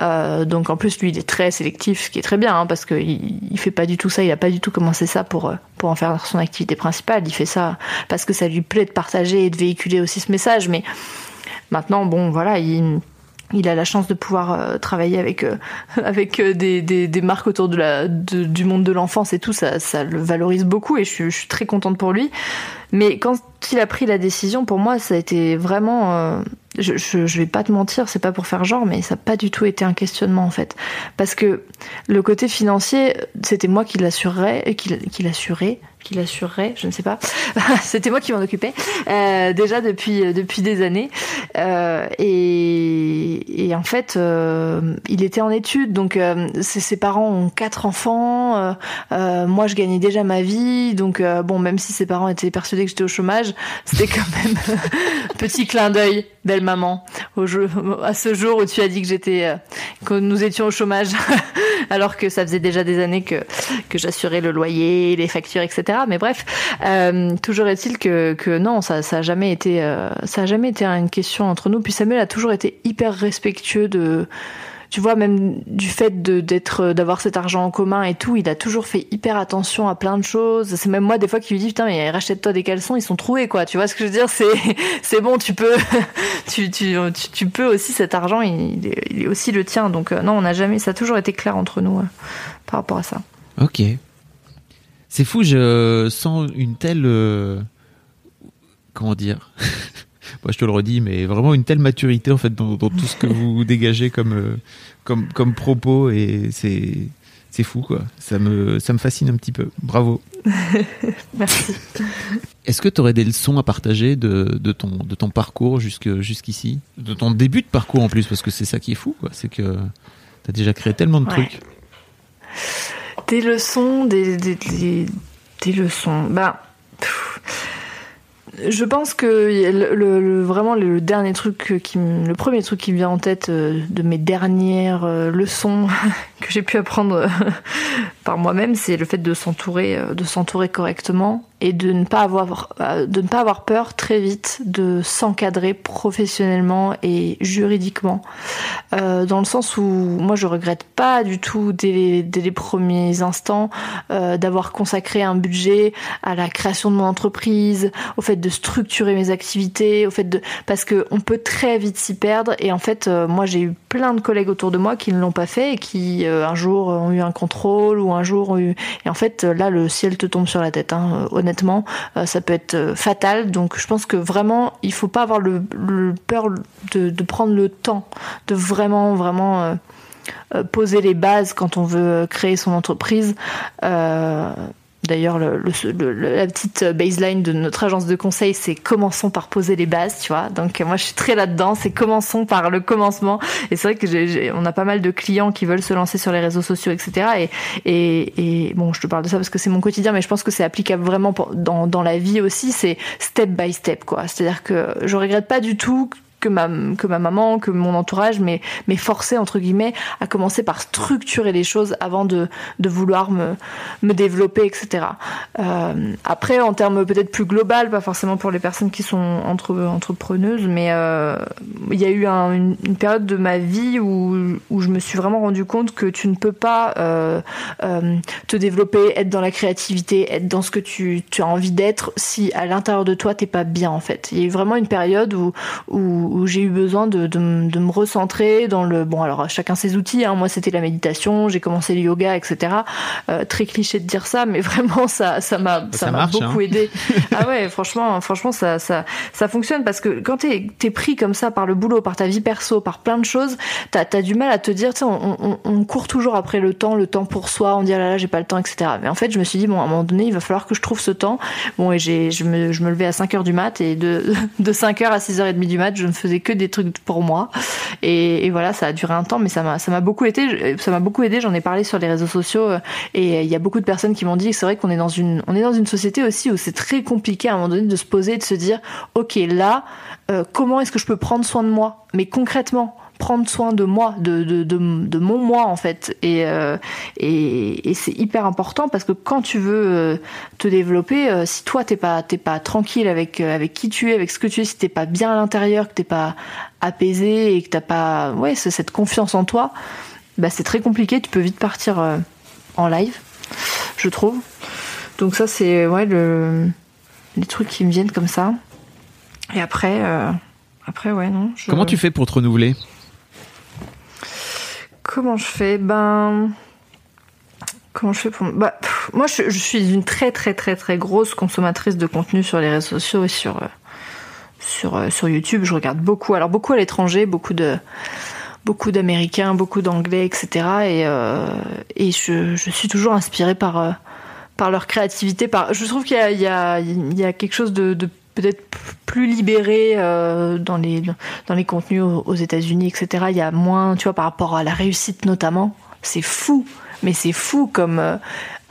[SPEAKER 2] Euh, donc en plus, lui, il est très sélectif, ce qui est très bien, hein, parce qu'il il fait pas du tout ça, il a pas du tout commencé ça pour, euh, pour en faire son activité principale. Il fait ça parce que ça lui plaît de partager et de véhiculer aussi ce message. Mais maintenant, bon, voilà, il a la chance de pouvoir euh, travailler avec avec des, des, des, marques autour de la du monde de l'enfance et tout ça ça le valorise beaucoup et je suis, je suis, très contente pour lui mais quand il a pris la décision pour moi ça a été vraiment je, je, vais pas te mentir, c'est pas pour faire genre, mais ça n'a pas du tout été un questionnement en fait. Parce que le côté financier, c'était moi qui l'assurerais, qui, qui l'assurais, qui l'assurerait, je ne sais pas. C'était moi qui m'en occupais euh, déjà depuis depuis des années. Euh, et, et, en fait, euh, il était en études, donc euh, ses, parents ont quatre enfants. Euh, moi, je gagnais déjà ma vie, donc bon, même si ses parents étaient persuadés que j'étais au chômage, c'était quand même petit clin d'œil belle maman, à ce jour où tu as dit que j'étais, euh, que nous étions au chômage, alors que ça faisait déjà des années que j'assurais le loyer, les factures, etc. Mais bref, euh, toujours est-il que non, ça ça euh, ça a jamais été une question entre nous. Puis Samuel a toujours été hyper respectueux de tu vois, même du fait d'être, euh, d'avoir cet argent en commun et tout, il a toujours fait hyper attention à plein de choses. C'est même moi des fois qui lui dis putain mais rachète-toi des caleçons, ils sont troués quoi. Tu vois ce que je veux dire? C'est c'est bon, tu peux tu, tu, tu, peux aussi cet argent, il est, il est aussi le tien. Donc euh, non, on n'a jamais, ça a toujours été clair entre nous euh, par rapport à ça.
[SPEAKER 1] Ok. C'est fou, je sens une telle comment dire? moi je te le redis, mais vraiment une telle maturité en fait dans, tout ce que vous dégagez comme, euh, comme, comme propos et c'est c'est fou quoi. Ça me ça me fascine un petit peu. Bravo.
[SPEAKER 2] Merci.
[SPEAKER 1] Est-ce que tu aurais des leçons à partager de, de ton de ton parcours jusque jusqu'ici, de ton début de parcours en plus parce que c'est ça qui est fou quoi, c'est que tu as déjà créé tellement de trucs.
[SPEAKER 2] Des leçons, des des, des, des leçons. Bah je pense que le, vraiment le dernier truc qui le premier truc qui me vient en tête euh, de mes dernières euh, leçons que j'ai pu apprendre par moi-même, c'est le fait de s'entourer euh, de s'entourer correctement et de ne pas avoir euh, de ne pas avoir peur très vite de s'encadrer professionnellement et juridiquement. Euh, dans le sens où moi je regrette pas du tout dès les, premiers instants euh, d'avoir consacré un budget à la création de mon entreprise au fait de structurer mes activités au fait de parce que on peut très vite s'y perdre. Et en fait moi j'ai eu plein de collègues autour de moi qui ne l'ont pas fait et qui un jour ont eu un contrôle ou un jour ont eu et en fait là le ciel te tombe sur la tête hein, honnêtement euh, ça peut être euh, fatal. Donc je pense que vraiment, il faut pas avoir le, peur de, prendre le temps de vraiment, vraiment euh, poser les bases quand on veut créer son entreprise. D'ailleurs, le, la petite baseline de notre agence de conseil, c'est commençons par poser les bases, tu vois. Donc moi, je suis très là-dedans. C'est commençons par le commencement. Et c'est vrai que on a pas mal de clients qui veulent se lancer sur les réseaux sociaux, etc. Et, et, et bon, je te parle de ça parce que c'est mon quotidien, mais je pense que c'est applicable vraiment dans, dans la vie aussi. C'est step by step, quoi. C'est-à-dire que je regrette pas du tout que ma, que ma maman, que mon entourage, mais forcé, entre guillemets, à commencer par structurer les choses avant de, de vouloir me, me développer, etc. Euh, après, en termes peut-être plus global, pas forcément pour les personnes qui sont entre, entrepreneuses, mais euh, il y a eu une, période de ma vie où, où je me suis vraiment rendu compte que tu ne peux pas euh, te développer, être dans la créativité, être dans ce que tu, tu as envie d'être si à l'intérieur de toi t'es pas bien en fait. Il y a eu vraiment une période où, où j'ai eu besoin de, de, de, me recentrer dans le bon alors chacun ses outils hein. moi c'était la méditation j'ai commencé le yoga etc euh, très cliché de dire ça mais vraiment ça ça m'a ça m'a beaucoup hein. aidé ah ouais franchement franchement ça ça ça fonctionne parce que quand t'es es pris comme ça par le boulot par ta vie perso par plein de choses t'as as du mal à te dire tu sais on, on, on, court toujours après le temps le temps pour soi on dit ah là là j'ai pas le temps etc mais en fait je me suis dit bon à un moment donné il va falloir que je trouve ce temps bon et j'ai je me je me levais à 5 heures du mat et de de 5 heures à 6 heures et demie du mat je ne faisais que des trucs pour moi. Et, voilà, ça a duré un temps, mais ça m'a beaucoup aidé. J'en ai parlé sur les réseaux sociaux euh, et il y a beaucoup de personnes qui m'ont dit que c'est vrai qu'on est dans une, on est dans une société aussi où c'est très compliqué à un moment donné de se poser et de se dire, ok, là, euh, comment est-ce que je peux prendre soin de moi, mais concrètement prendre soin de moi, de, de, de, mon moi en fait. Et, euh, et, et c'est hyper important parce que quand tu veux euh, te développer, euh, si toi t'es pas t'es pas tranquille avec avec qui tu es, avec ce que tu es, si t'es pas bien à l'intérieur, que t'es pas apaisé et que t'as pas ouais cette confiance en toi, bah c'est très compliqué. Tu peux vite partir en live, je trouve. Donc ça c'est ouais le les trucs qui me viennent comme ça. Et après après ouais non.
[SPEAKER 1] Comment tu fais pour te renouveler?
[SPEAKER 2] Comment je fais? Ben. Comment je fais pour. Bah, moi, je, suis une très, très, très, très grosse consommatrice de contenu sur les réseaux sociaux et sur, euh, sur, euh, sur YouTube. Je regarde beaucoup. Alors, beaucoup à l'étranger, beaucoup de. Beaucoup d'Américains, beaucoup d'Anglais, etc. Et, euh, et je, je suis toujours inspirée par, par leur créativité. Par, je trouve qu'il y y, a, quelque chose de peut-être plus libéré euh, dans les dans les contenus aux, États-Unis, etc. Il y a moins, tu vois, par rapport à la réussite notamment. C'est fou, mais c'est fou comme euh,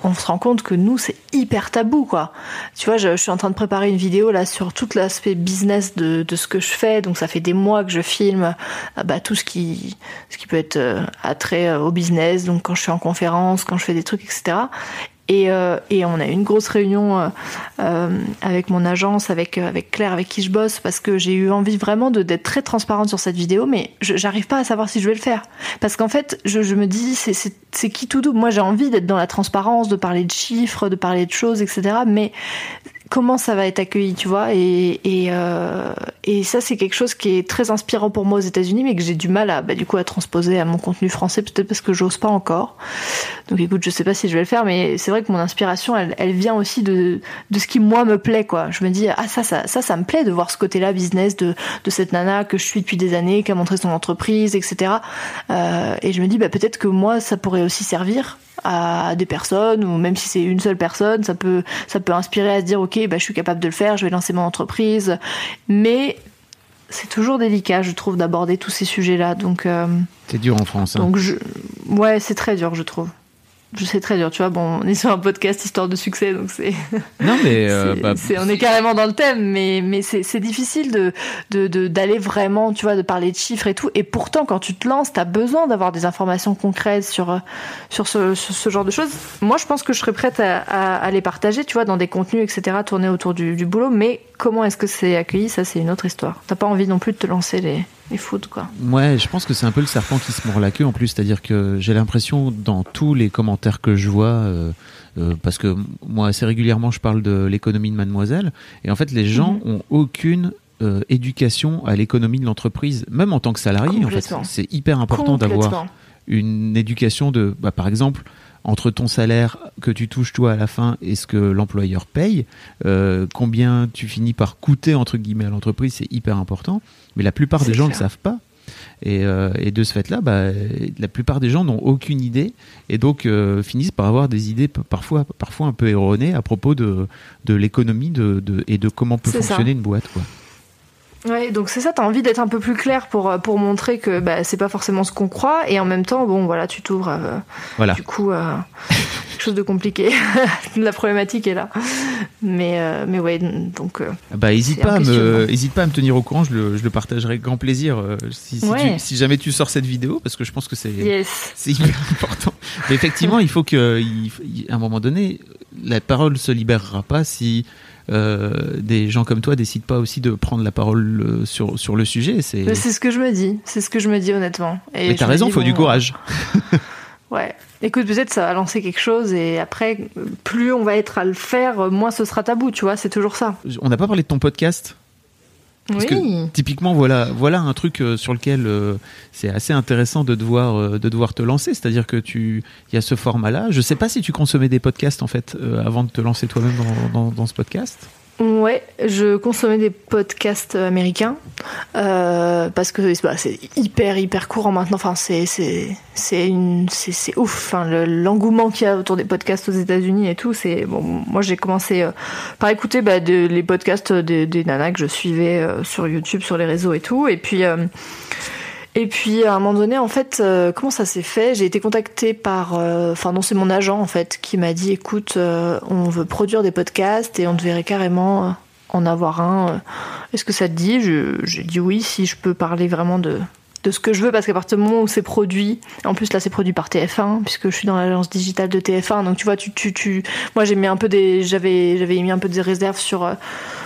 [SPEAKER 2] on se rend compte que nous c'est hyper tabou quoi. Tu vois, je, suis en train de préparer une vidéo là sur tout l'aspect business de, de ce que je fais, donc ça fait des mois que je filme euh, bah, tout ce qui ce qui peut être euh, attrait au business, donc quand je suis en conférence, quand je fais des trucs, etc. Et, euh, et on a eu une grosse réunion euh, euh, avec mon agence, avec, euh, avec Claire, avec qui je bosse, parce que j'ai eu envie vraiment d'être très transparente sur cette vidéo, mais j'arrive pas à savoir si je vais le faire. Parce qu'en fait, je, je me dis, c'est qui tout double. Moi, j'ai envie d'être dans la transparence, de parler de chiffres, de parler de choses, etc. Mais comment ça va être accueilli, tu vois et, euh, et ça, c'est quelque chose qui est très inspirant pour moi aux États-Unis, mais que j'ai du mal à, bah, du coup, à transposer à mon contenu français, peut-être parce que j'ose pas encore. Donc, écoute, je sais pas si je vais le faire, mais c'est vrai que mon inspiration, elle, elle vient aussi de, de ce qui moi me plaît, quoi. Je me dis, ah ça, ça, ça, ça me plaît de voir ce côté-là business de, de cette nana que je suis depuis des années, qui a montré son entreprise, etc. Euh, et je me dis, bah peut-être que moi, ça pourrait aussi servir à des personnes ou même si c'est une seule personne, ça peut ça peut inspirer à se dire ok bah je suis capable de le faire, je vais lancer mon entreprise, mais c'est toujours délicat je trouve d'aborder tous ces sujets là donc euh,
[SPEAKER 1] C'est dur en France. hein.
[SPEAKER 2] donc je ouais c'est très dur je trouve. Je sais très dur, tu vois. Bon, on est sur un podcast histoire de succès, donc c'est.
[SPEAKER 1] Non, mais euh,
[SPEAKER 2] c'est-
[SPEAKER 1] bah,
[SPEAKER 2] c'est- on est carrément dans le thème, mais, mais c'est c'est difficile de de- de- d'aller vraiment, tu vois, de parler de chiffres et tout. Et pourtant, quand tu te lances, t'as besoin d'avoir des informations concrètes sur sur ce, sur ce genre de choses. Moi, je pense que je serais prête à, à, à les partager, tu vois, dans des contenus, etc., tournés autour du, du boulot. Mais comment est-ce que c'est accueilli Ça, c'est une autre histoire. T'as pas envie non plus de te lancer les les foot, quoi.
[SPEAKER 1] Ouais, je pense que c'est un peu le serpent qui se mord la queue en plus, c'est-à-dire que j'ai l'impression dans tous les commentaires que je vois, euh, euh, parce que moi assez régulièrement je parle de l'économie de mademoiselle, et en fait les gens ont aucune euh, éducation à l'économie de l'entreprise, même en tant que salarié en fait. C'est hyper important d'avoir une éducation de, bah, par exemple, entre ton salaire que tu touches toi à la fin et ce que l'employeur paye, euh, combien tu finis par coûter entre guillemets à l'entreprise, c'est hyper important. Mais la plupart des gens ne le savent pas. Et, euh, et de ce fait-là, bah, la plupart des gens n'ont aucune idée et donc euh, finissent par avoir des idées parfois, parfois un peu erronées à propos de, de l'économie de, de- et de comment peut
[SPEAKER 2] ça.
[SPEAKER 1] fonctionner une boîte. Quoi.
[SPEAKER 2] Ouais, donc c'est ça, t'as envie d'être un peu plus clair pour, euh, pour montrer que bah, c'est pas forcément ce qu'on croit, et en même temps, bon, voilà, tu t'ouvres euh,
[SPEAKER 1] Voilà.
[SPEAKER 2] du coup euh, quelque chose de compliqué. La problématique est là. Mais, euh, mais ouais, donc. euh,
[SPEAKER 1] Bah, hésite pas, à me, hésite pas à me tenir au courant, je le, je le partagerai avec grand plaisir euh, si, si,
[SPEAKER 2] Ouais.
[SPEAKER 1] tu- si jamais tu sors cette vidéo, parce que je pense que c'est
[SPEAKER 2] yes.
[SPEAKER 1] hyper important. Mais effectivement, il faut que, il- il- à un moment donné, la parole se libérera pas si euh, des gens comme toi décident pas aussi de prendre la parole euh, sur, sur le sujet. C'est,
[SPEAKER 2] ce que je me dis, c'est ce que je me dis honnêtement. Et
[SPEAKER 1] mais t'as raison,
[SPEAKER 2] dis,
[SPEAKER 1] faut du
[SPEAKER 2] bon,
[SPEAKER 1] courage.
[SPEAKER 2] Ouais. Écoute, peut-être ça va lancer quelque chose, et après, plus on va être à le faire, moins ce sera tabou, tu vois, c'est toujours ça.
[SPEAKER 1] On n'a pas parlé de ton podcast? Parce
[SPEAKER 2] oui.
[SPEAKER 1] que typiquement, voilà, voilà un truc euh, sur lequel euh, c'est assez intéressant de devoir, euh, de devoir te lancer. C'est-à-dire que tu, il y a ce format-là. Je sais pas si tu consommais des podcasts en fait avant de te lancer toi-même dans, dans, dans ce podcast.
[SPEAKER 2] Ouais, je consommais des podcasts américains euh, parce que bah, c'est hyper hyper courant maintenant. Enfin, c'est c'est c'est une c'est ouf. Enfin, le- l'engouement qu'il y a autour des podcasts aux États-Unis et tout, c'est bon. Moi, j'ai commencé euh, par écouter bah, les podcasts des, des nanas que je suivais euh, sur YouTube, sur les réseaux et tout, et puis. Et puis à un moment donné, en fait, euh, comment ça s'est fait? J'ai été contactée par, euh, enfin non, c'est mon agent en fait qui m'a dit, écoute, euh, on veut produire des podcasts et on devrait carrément en avoir un. Est-ce que ça te dit? J'ai dit oui, si je peux parler vraiment de de ce que je veux parce qu'à partir du moment où c'est produit, en plus là c'est produit par TF1 puisque je suis dans l'agence digitale de TF1, donc tu vois, tu tu tu, moi j'ai mis un peu des, j'avais j'avais mis un peu des réserves sur, euh,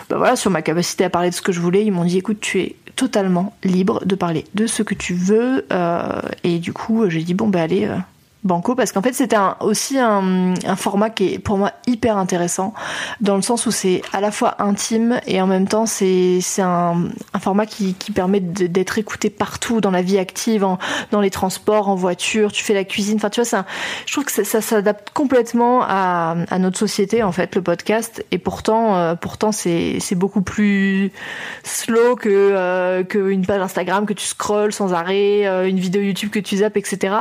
[SPEAKER 2] bah voilà, sur ma capacité à parler de ce que je voulais. Ils m'ont dit, écoute, tu es totalement libre de parler de ce que tu veux. euh, et du coup, j'ai dit, bon, bah allez, euh, banco, parce qu'en fait, c'était un- aussi un, un format qui est pour moi hyper intéressant, dans le sens où c'est à la fois intime et en même temps, c'est un, un format qui, qui permet d'être écouté partout dans la vie active, en, dans les transports, en voiture, tu fais la cuisine. Enfin, tu vois, un- je trouve que ça, ça s'adapte complètement à, à notre société, en fait, le podcast. Et pourtant, euh, pourtant c'est c'est beaucoup plus slow que euh, qu'une page Instagram que tu scrolles sans arrêt, euh, une vidéo YouTube que tu zappes, etc.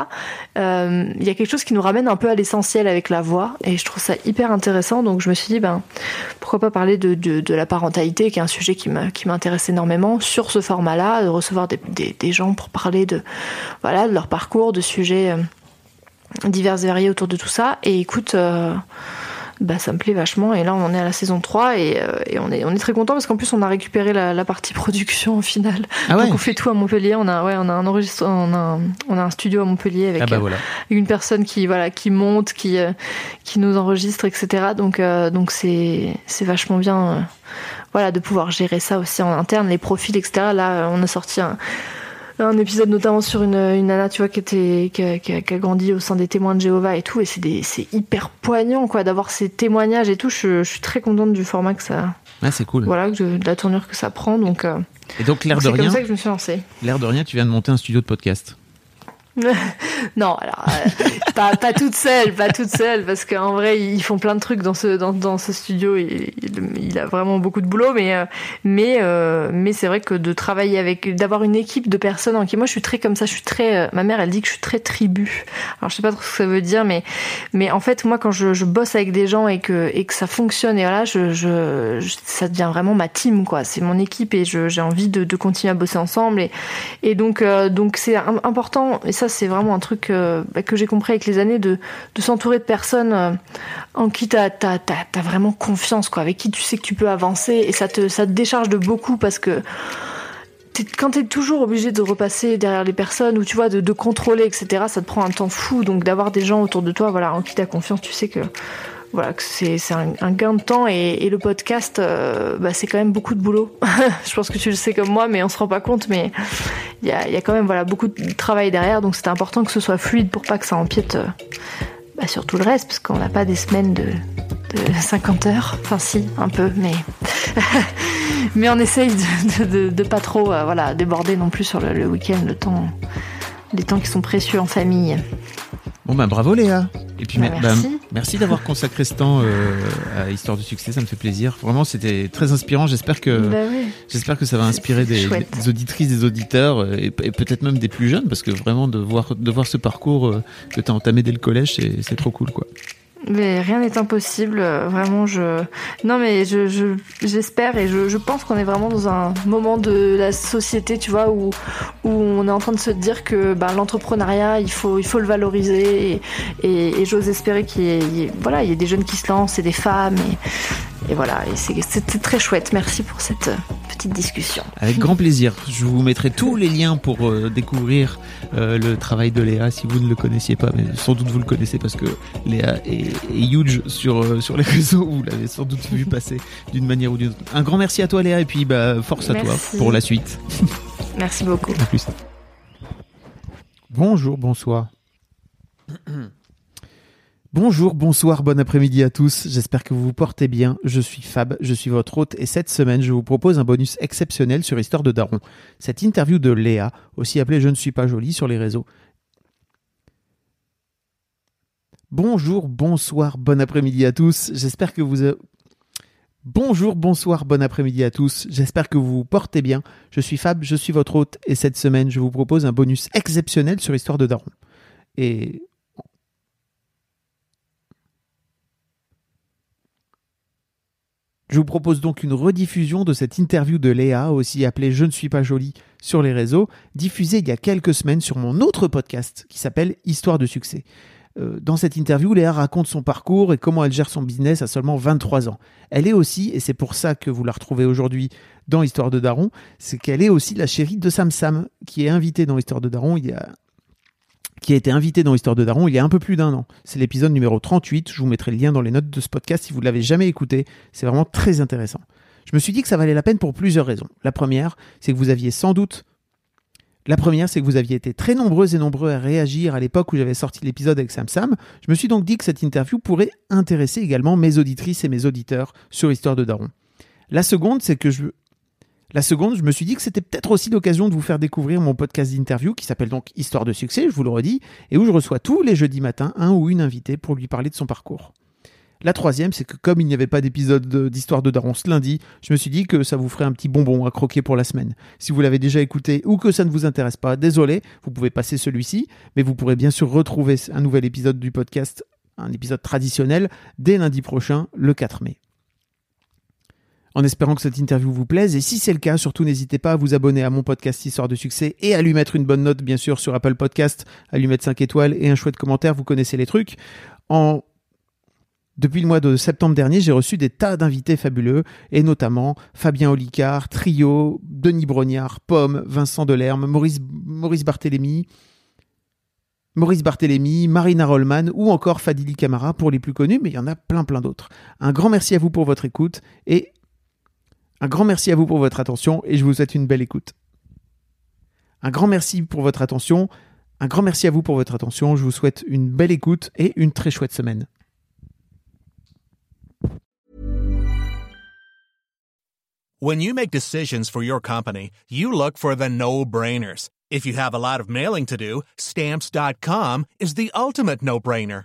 [SPEAKER 2] Il y a quelque chose qui nous ramène un peu à l'essentiel avec la voix, et je trouve ça hyper intéressant. Donc je me suis dit, ben pourquoi pas parler de, de, la parentalité, qui est un sujet qui m'intéresse énormément, sur ce format-là, de recevoir des, des, des gens pour parler de voilà de leur parcours, de sujets euh, divers et variés autour de tout ça. Et écoute. euh, bah, ça me plaît vachement. Et là on en est à la saison 3 et, euh, et on, est, on est très content parce qu'en plus on a récupéré la, la partie production au final
[SPEAKER 1] Ah ouais.
[SPEAKER 2] donc on fait tout à Montpellier. On a ouais on a un enregistre on a un, on a un studio à Montpellier avec
[SPEAKER 1] Ah bah
[SPEAKER 2] euh,
[SPEAKER 1] voilà.
[SPEAKER 2] une personne qui voilà qui monte qui euh, qui nous enregistre etc donc euh, donc c'est c'est vachement bien euh, voilà de pouvoir gérer ça aussi en interne les profils etc là on a sorti un un épisode notamment sur une, une nana tu vois qui était qui a, qui a- qui a grandi au sein des témoins de Jéhovah et tout et c'est des c'est hyper poignant quoi d'avoir ces témoignages et tout je, je suis très contente du format que ça
[SPEAKER 1] Ah, c'est cool.
[SPEAKER 2] voilà de, de la tournure que ça prend donc euh,
[SPEAKER 1] Et donc, l'air de
[SPEAKER 2] c'est comme
[SPEAKER 1] rien,
[SPEAKER 2] ça que je me suis lancée
[SPEAKER 1] l'air de rien, tu viens de monter un studio de podcast.
[SPEAKER 2] Non, alors euh, pas, pas toute seule, pas toute seule, parce qu'en vrai ils font plein de trucs dans ce dans, ce studio. Il, il, a vraiment beaucoup de boulot, mais euh, mais euh, mais c'est vrai que de travailler avec, d'avoir une équipe de personnes en moi je suis très comme ça, je suis très. euh, ma mère elle dit que je suis très tribu. Alors je sais pas trop ce que ça veut dire, mais mais en fait moi quand je, je bosse avec des gens et que et que ça fonctionne et voilà, je, je, ça devient vraiment ma team quoi. C'est mon équipe et j'ai envie de, de continuer à bosser ensemble et et donc, donc c'est im- important, et ça c'est vraiment un truc euh, bah, que j'ai compris avec les années, de, s'entourer de personnes euh, en qui t'as as, vraiment confiance, quoi, avec qui tu sais que tu peux avancer, et ça te, décharge de beaucoup parce que quand t'es toujours obligé de repasser derrière les personnes, ou tu vois, de, de contrôler, etc., ça te prend un temps fou, donc d'avoir des gens autour de toi, voilà, en qui t'as confiance, tu sais que voilà c'est un, un gain de temps et, le podcast euh, bah, c'est quand même beaucoup de boulot. Je pense que tu le sais comme moi mais on se rend pas compte mais il y a, y a quand même voilà beaucoup de travail derrière donc c'était important que ce soit fluide pour pas que ça empiète euh, bah, sur tout le reste parce qu'on n'a pas des semaines de, de 50 heures. Enfin si un peu mais mais on essaye de- de pas trop euh, voilà déborder non plus sur le, le week-end le temps les temps qui sont précieux en famille
[SPEAKER 1] Bon, bah bravo Léa. Et puis,
[SPEAKER 2] Bah,
[SPEAKER 1] mer-
[SPEAKER 2] merci.
[SPEAKER 1] merci d'avoir consacré ce temps euh, à Histoire de succès, ça me fait plaisir. Vraiment, c'était très inspirant. J'espère que
[SPEAKER 2] Bah oui.
[SPEAKER 1] j'espère que ça va inspirer des, auditrices, des auditeurs euh, et, et peut-être même des plus jeunes, parce que vraiment de voir de voir ce parcours euh, que tu as entamé dès le collège, c'est c'est trop cool, quoi.
[SPEAKER 2] Mais rien n'est impossible, euh, vraiment. Je non, mais je je- j'espère et je, pense qu'on est vraiment dans un moment de la société, tu vois, où on est en train de se dire que bah, l'entrepreneuriat, il faut le valoriser et, j'ose espérer qu'il y, ait- des jeunes qui se lancent et des femmes et, voilà. Et c'est très chouette. Merci pour cette petite discussion.
[SPEAKER 1] Avec grand plaisir. Je vous mettrai tous les liens pour euh, découvrir euh, le travail de Léa si vous ne le connaissiez pas, mais sans doute vous le connaissez parce que Léa est, est huge sur, euh, sur les réseaux. Vous l'avez sans doute vu passer d'une manière ou d'une autre. Un grand merci à toi Léa et puis bah, force à toi pour la suite.
[SPEAKER 2] Merci beaucoup.
[SPEAKER 1] À plus. Bonjour, bonsoir. Bonjour, bonsoir, bon après-midi à tous. J'espère que vous vous portez bien. Je suis Fab, je suis votre hôte et cette semaine, je vous propose un bonus exceptionnel sur Histoire de Daron. Cette interview de Léa, aussi appelée Je ne suis pas jolie sur les réseaux. Bonjour, bonsoir, bon après-midi à tous. J'espère que vous... a- Bonjour, bonsoir, bon après-midi à tous. J'espère que vous vous portez bien. Je suis Fab, je suis votre hôte et cette semaine, je vous propose un bonus exceptionnel sur Histoire de Daron. Et Je vous propose donc une rediffusion de cette interview de Léa, aussi appelée Je ne suis pas jolie, sur les réseaux, diffusée il y a quelques semaines sur mon autre podcast qui s'appelle Histoire de succès. Euh, dans cette interview, Léa raconte son parcours et comment elle gère son business à seulement 23 ans. Elle est aussi, et c'est pour ça que vous la retrouvez aujourd'hui dans Histoire de Daron, c'est qu'elle est aussi la chérie de Sam Sam, qui est invitée dans Histoire de Daron il y a qui a été invité dans Histoire de Daron il y a un peu plus d'un an. C'est l'épisode numéro 38, je vous mettrai le lien dans les notes de ce podcast si vous ne l'avez jamais écouté, c'est vraiment très intéressant. Je me suis dit que ça valait la peine pour plusieurs raisons. La première, c'est que vous aviez sans doute la première, c'est que vous aviez été très nombreux et nombreux à réagir à l'époque où j'avais sorti l'épisode avec Sam Sam. Je me suis donc dit que cette interview pourrait intéresser également mes auditrices et mes auditeurs sur Histoire de Daron. La seconde, c'est que je... La seconde, je me suis dit que c'était peut-être aussi l'occasion de vous faire découvrir mon podcast d'interview qui s'appelle donc Histoire de succès, je vous le redis, et où je reçois tous les jeudis matins un ou une invitée pour lui parler de son parcours. La troisième, c'est que comme il n'y avait pas d'épisode d'Histoire de Daron ce lundi, je me suis dit que ça vous ferait un petit bonbon à croquer pour la semaine. Si vous l'avez déjà écouté ou que ça ne vous intéresse pas, désolé, vous pouvez passer celui-ci, mais vous pourrez bien sûr retrouver un nouvel épisode du podcast, un épisode traditionnel, dès lundi prochain, le 4 mai. En espérant que cette interview vous plaise, et si c'est le cas, surtout n'hésitez pas à vous abonner à mon podcast Histoire de succès et à lui mettre une bonne note, bien sûr, sur Apple Podcast, à lui mettre 5 étoiles et un chouette commentaire, vous connaissez les trucs. Depuis le mois de septembre dernier, j'ai reçu des tas d'invités fabuleux, et notamment Fabien Olicard, Trio, Denis Brognard, Pomme, Vincent Delerme, Maurice, Maurice Barthélémy, Maurice Barthélémy, Marina Rollman ou encore Fadili Camara pour les plus connus, mais il y en a plein plein d'autres. Un grand merci à vous pour votre écoute et un grand merci à vous pour votre attention et je vous souhaite une belle écoute. Un grand merci pour votre attention, un grand merci à vous pour votre attention, je vous souhaite une belle écoute et une très chouette semaine.
[SPEAKER 3] When you make decisions for your company, you look for the no-brainers. If you have a lot of mailing to do, stamps.com is the ultimate no-brainer.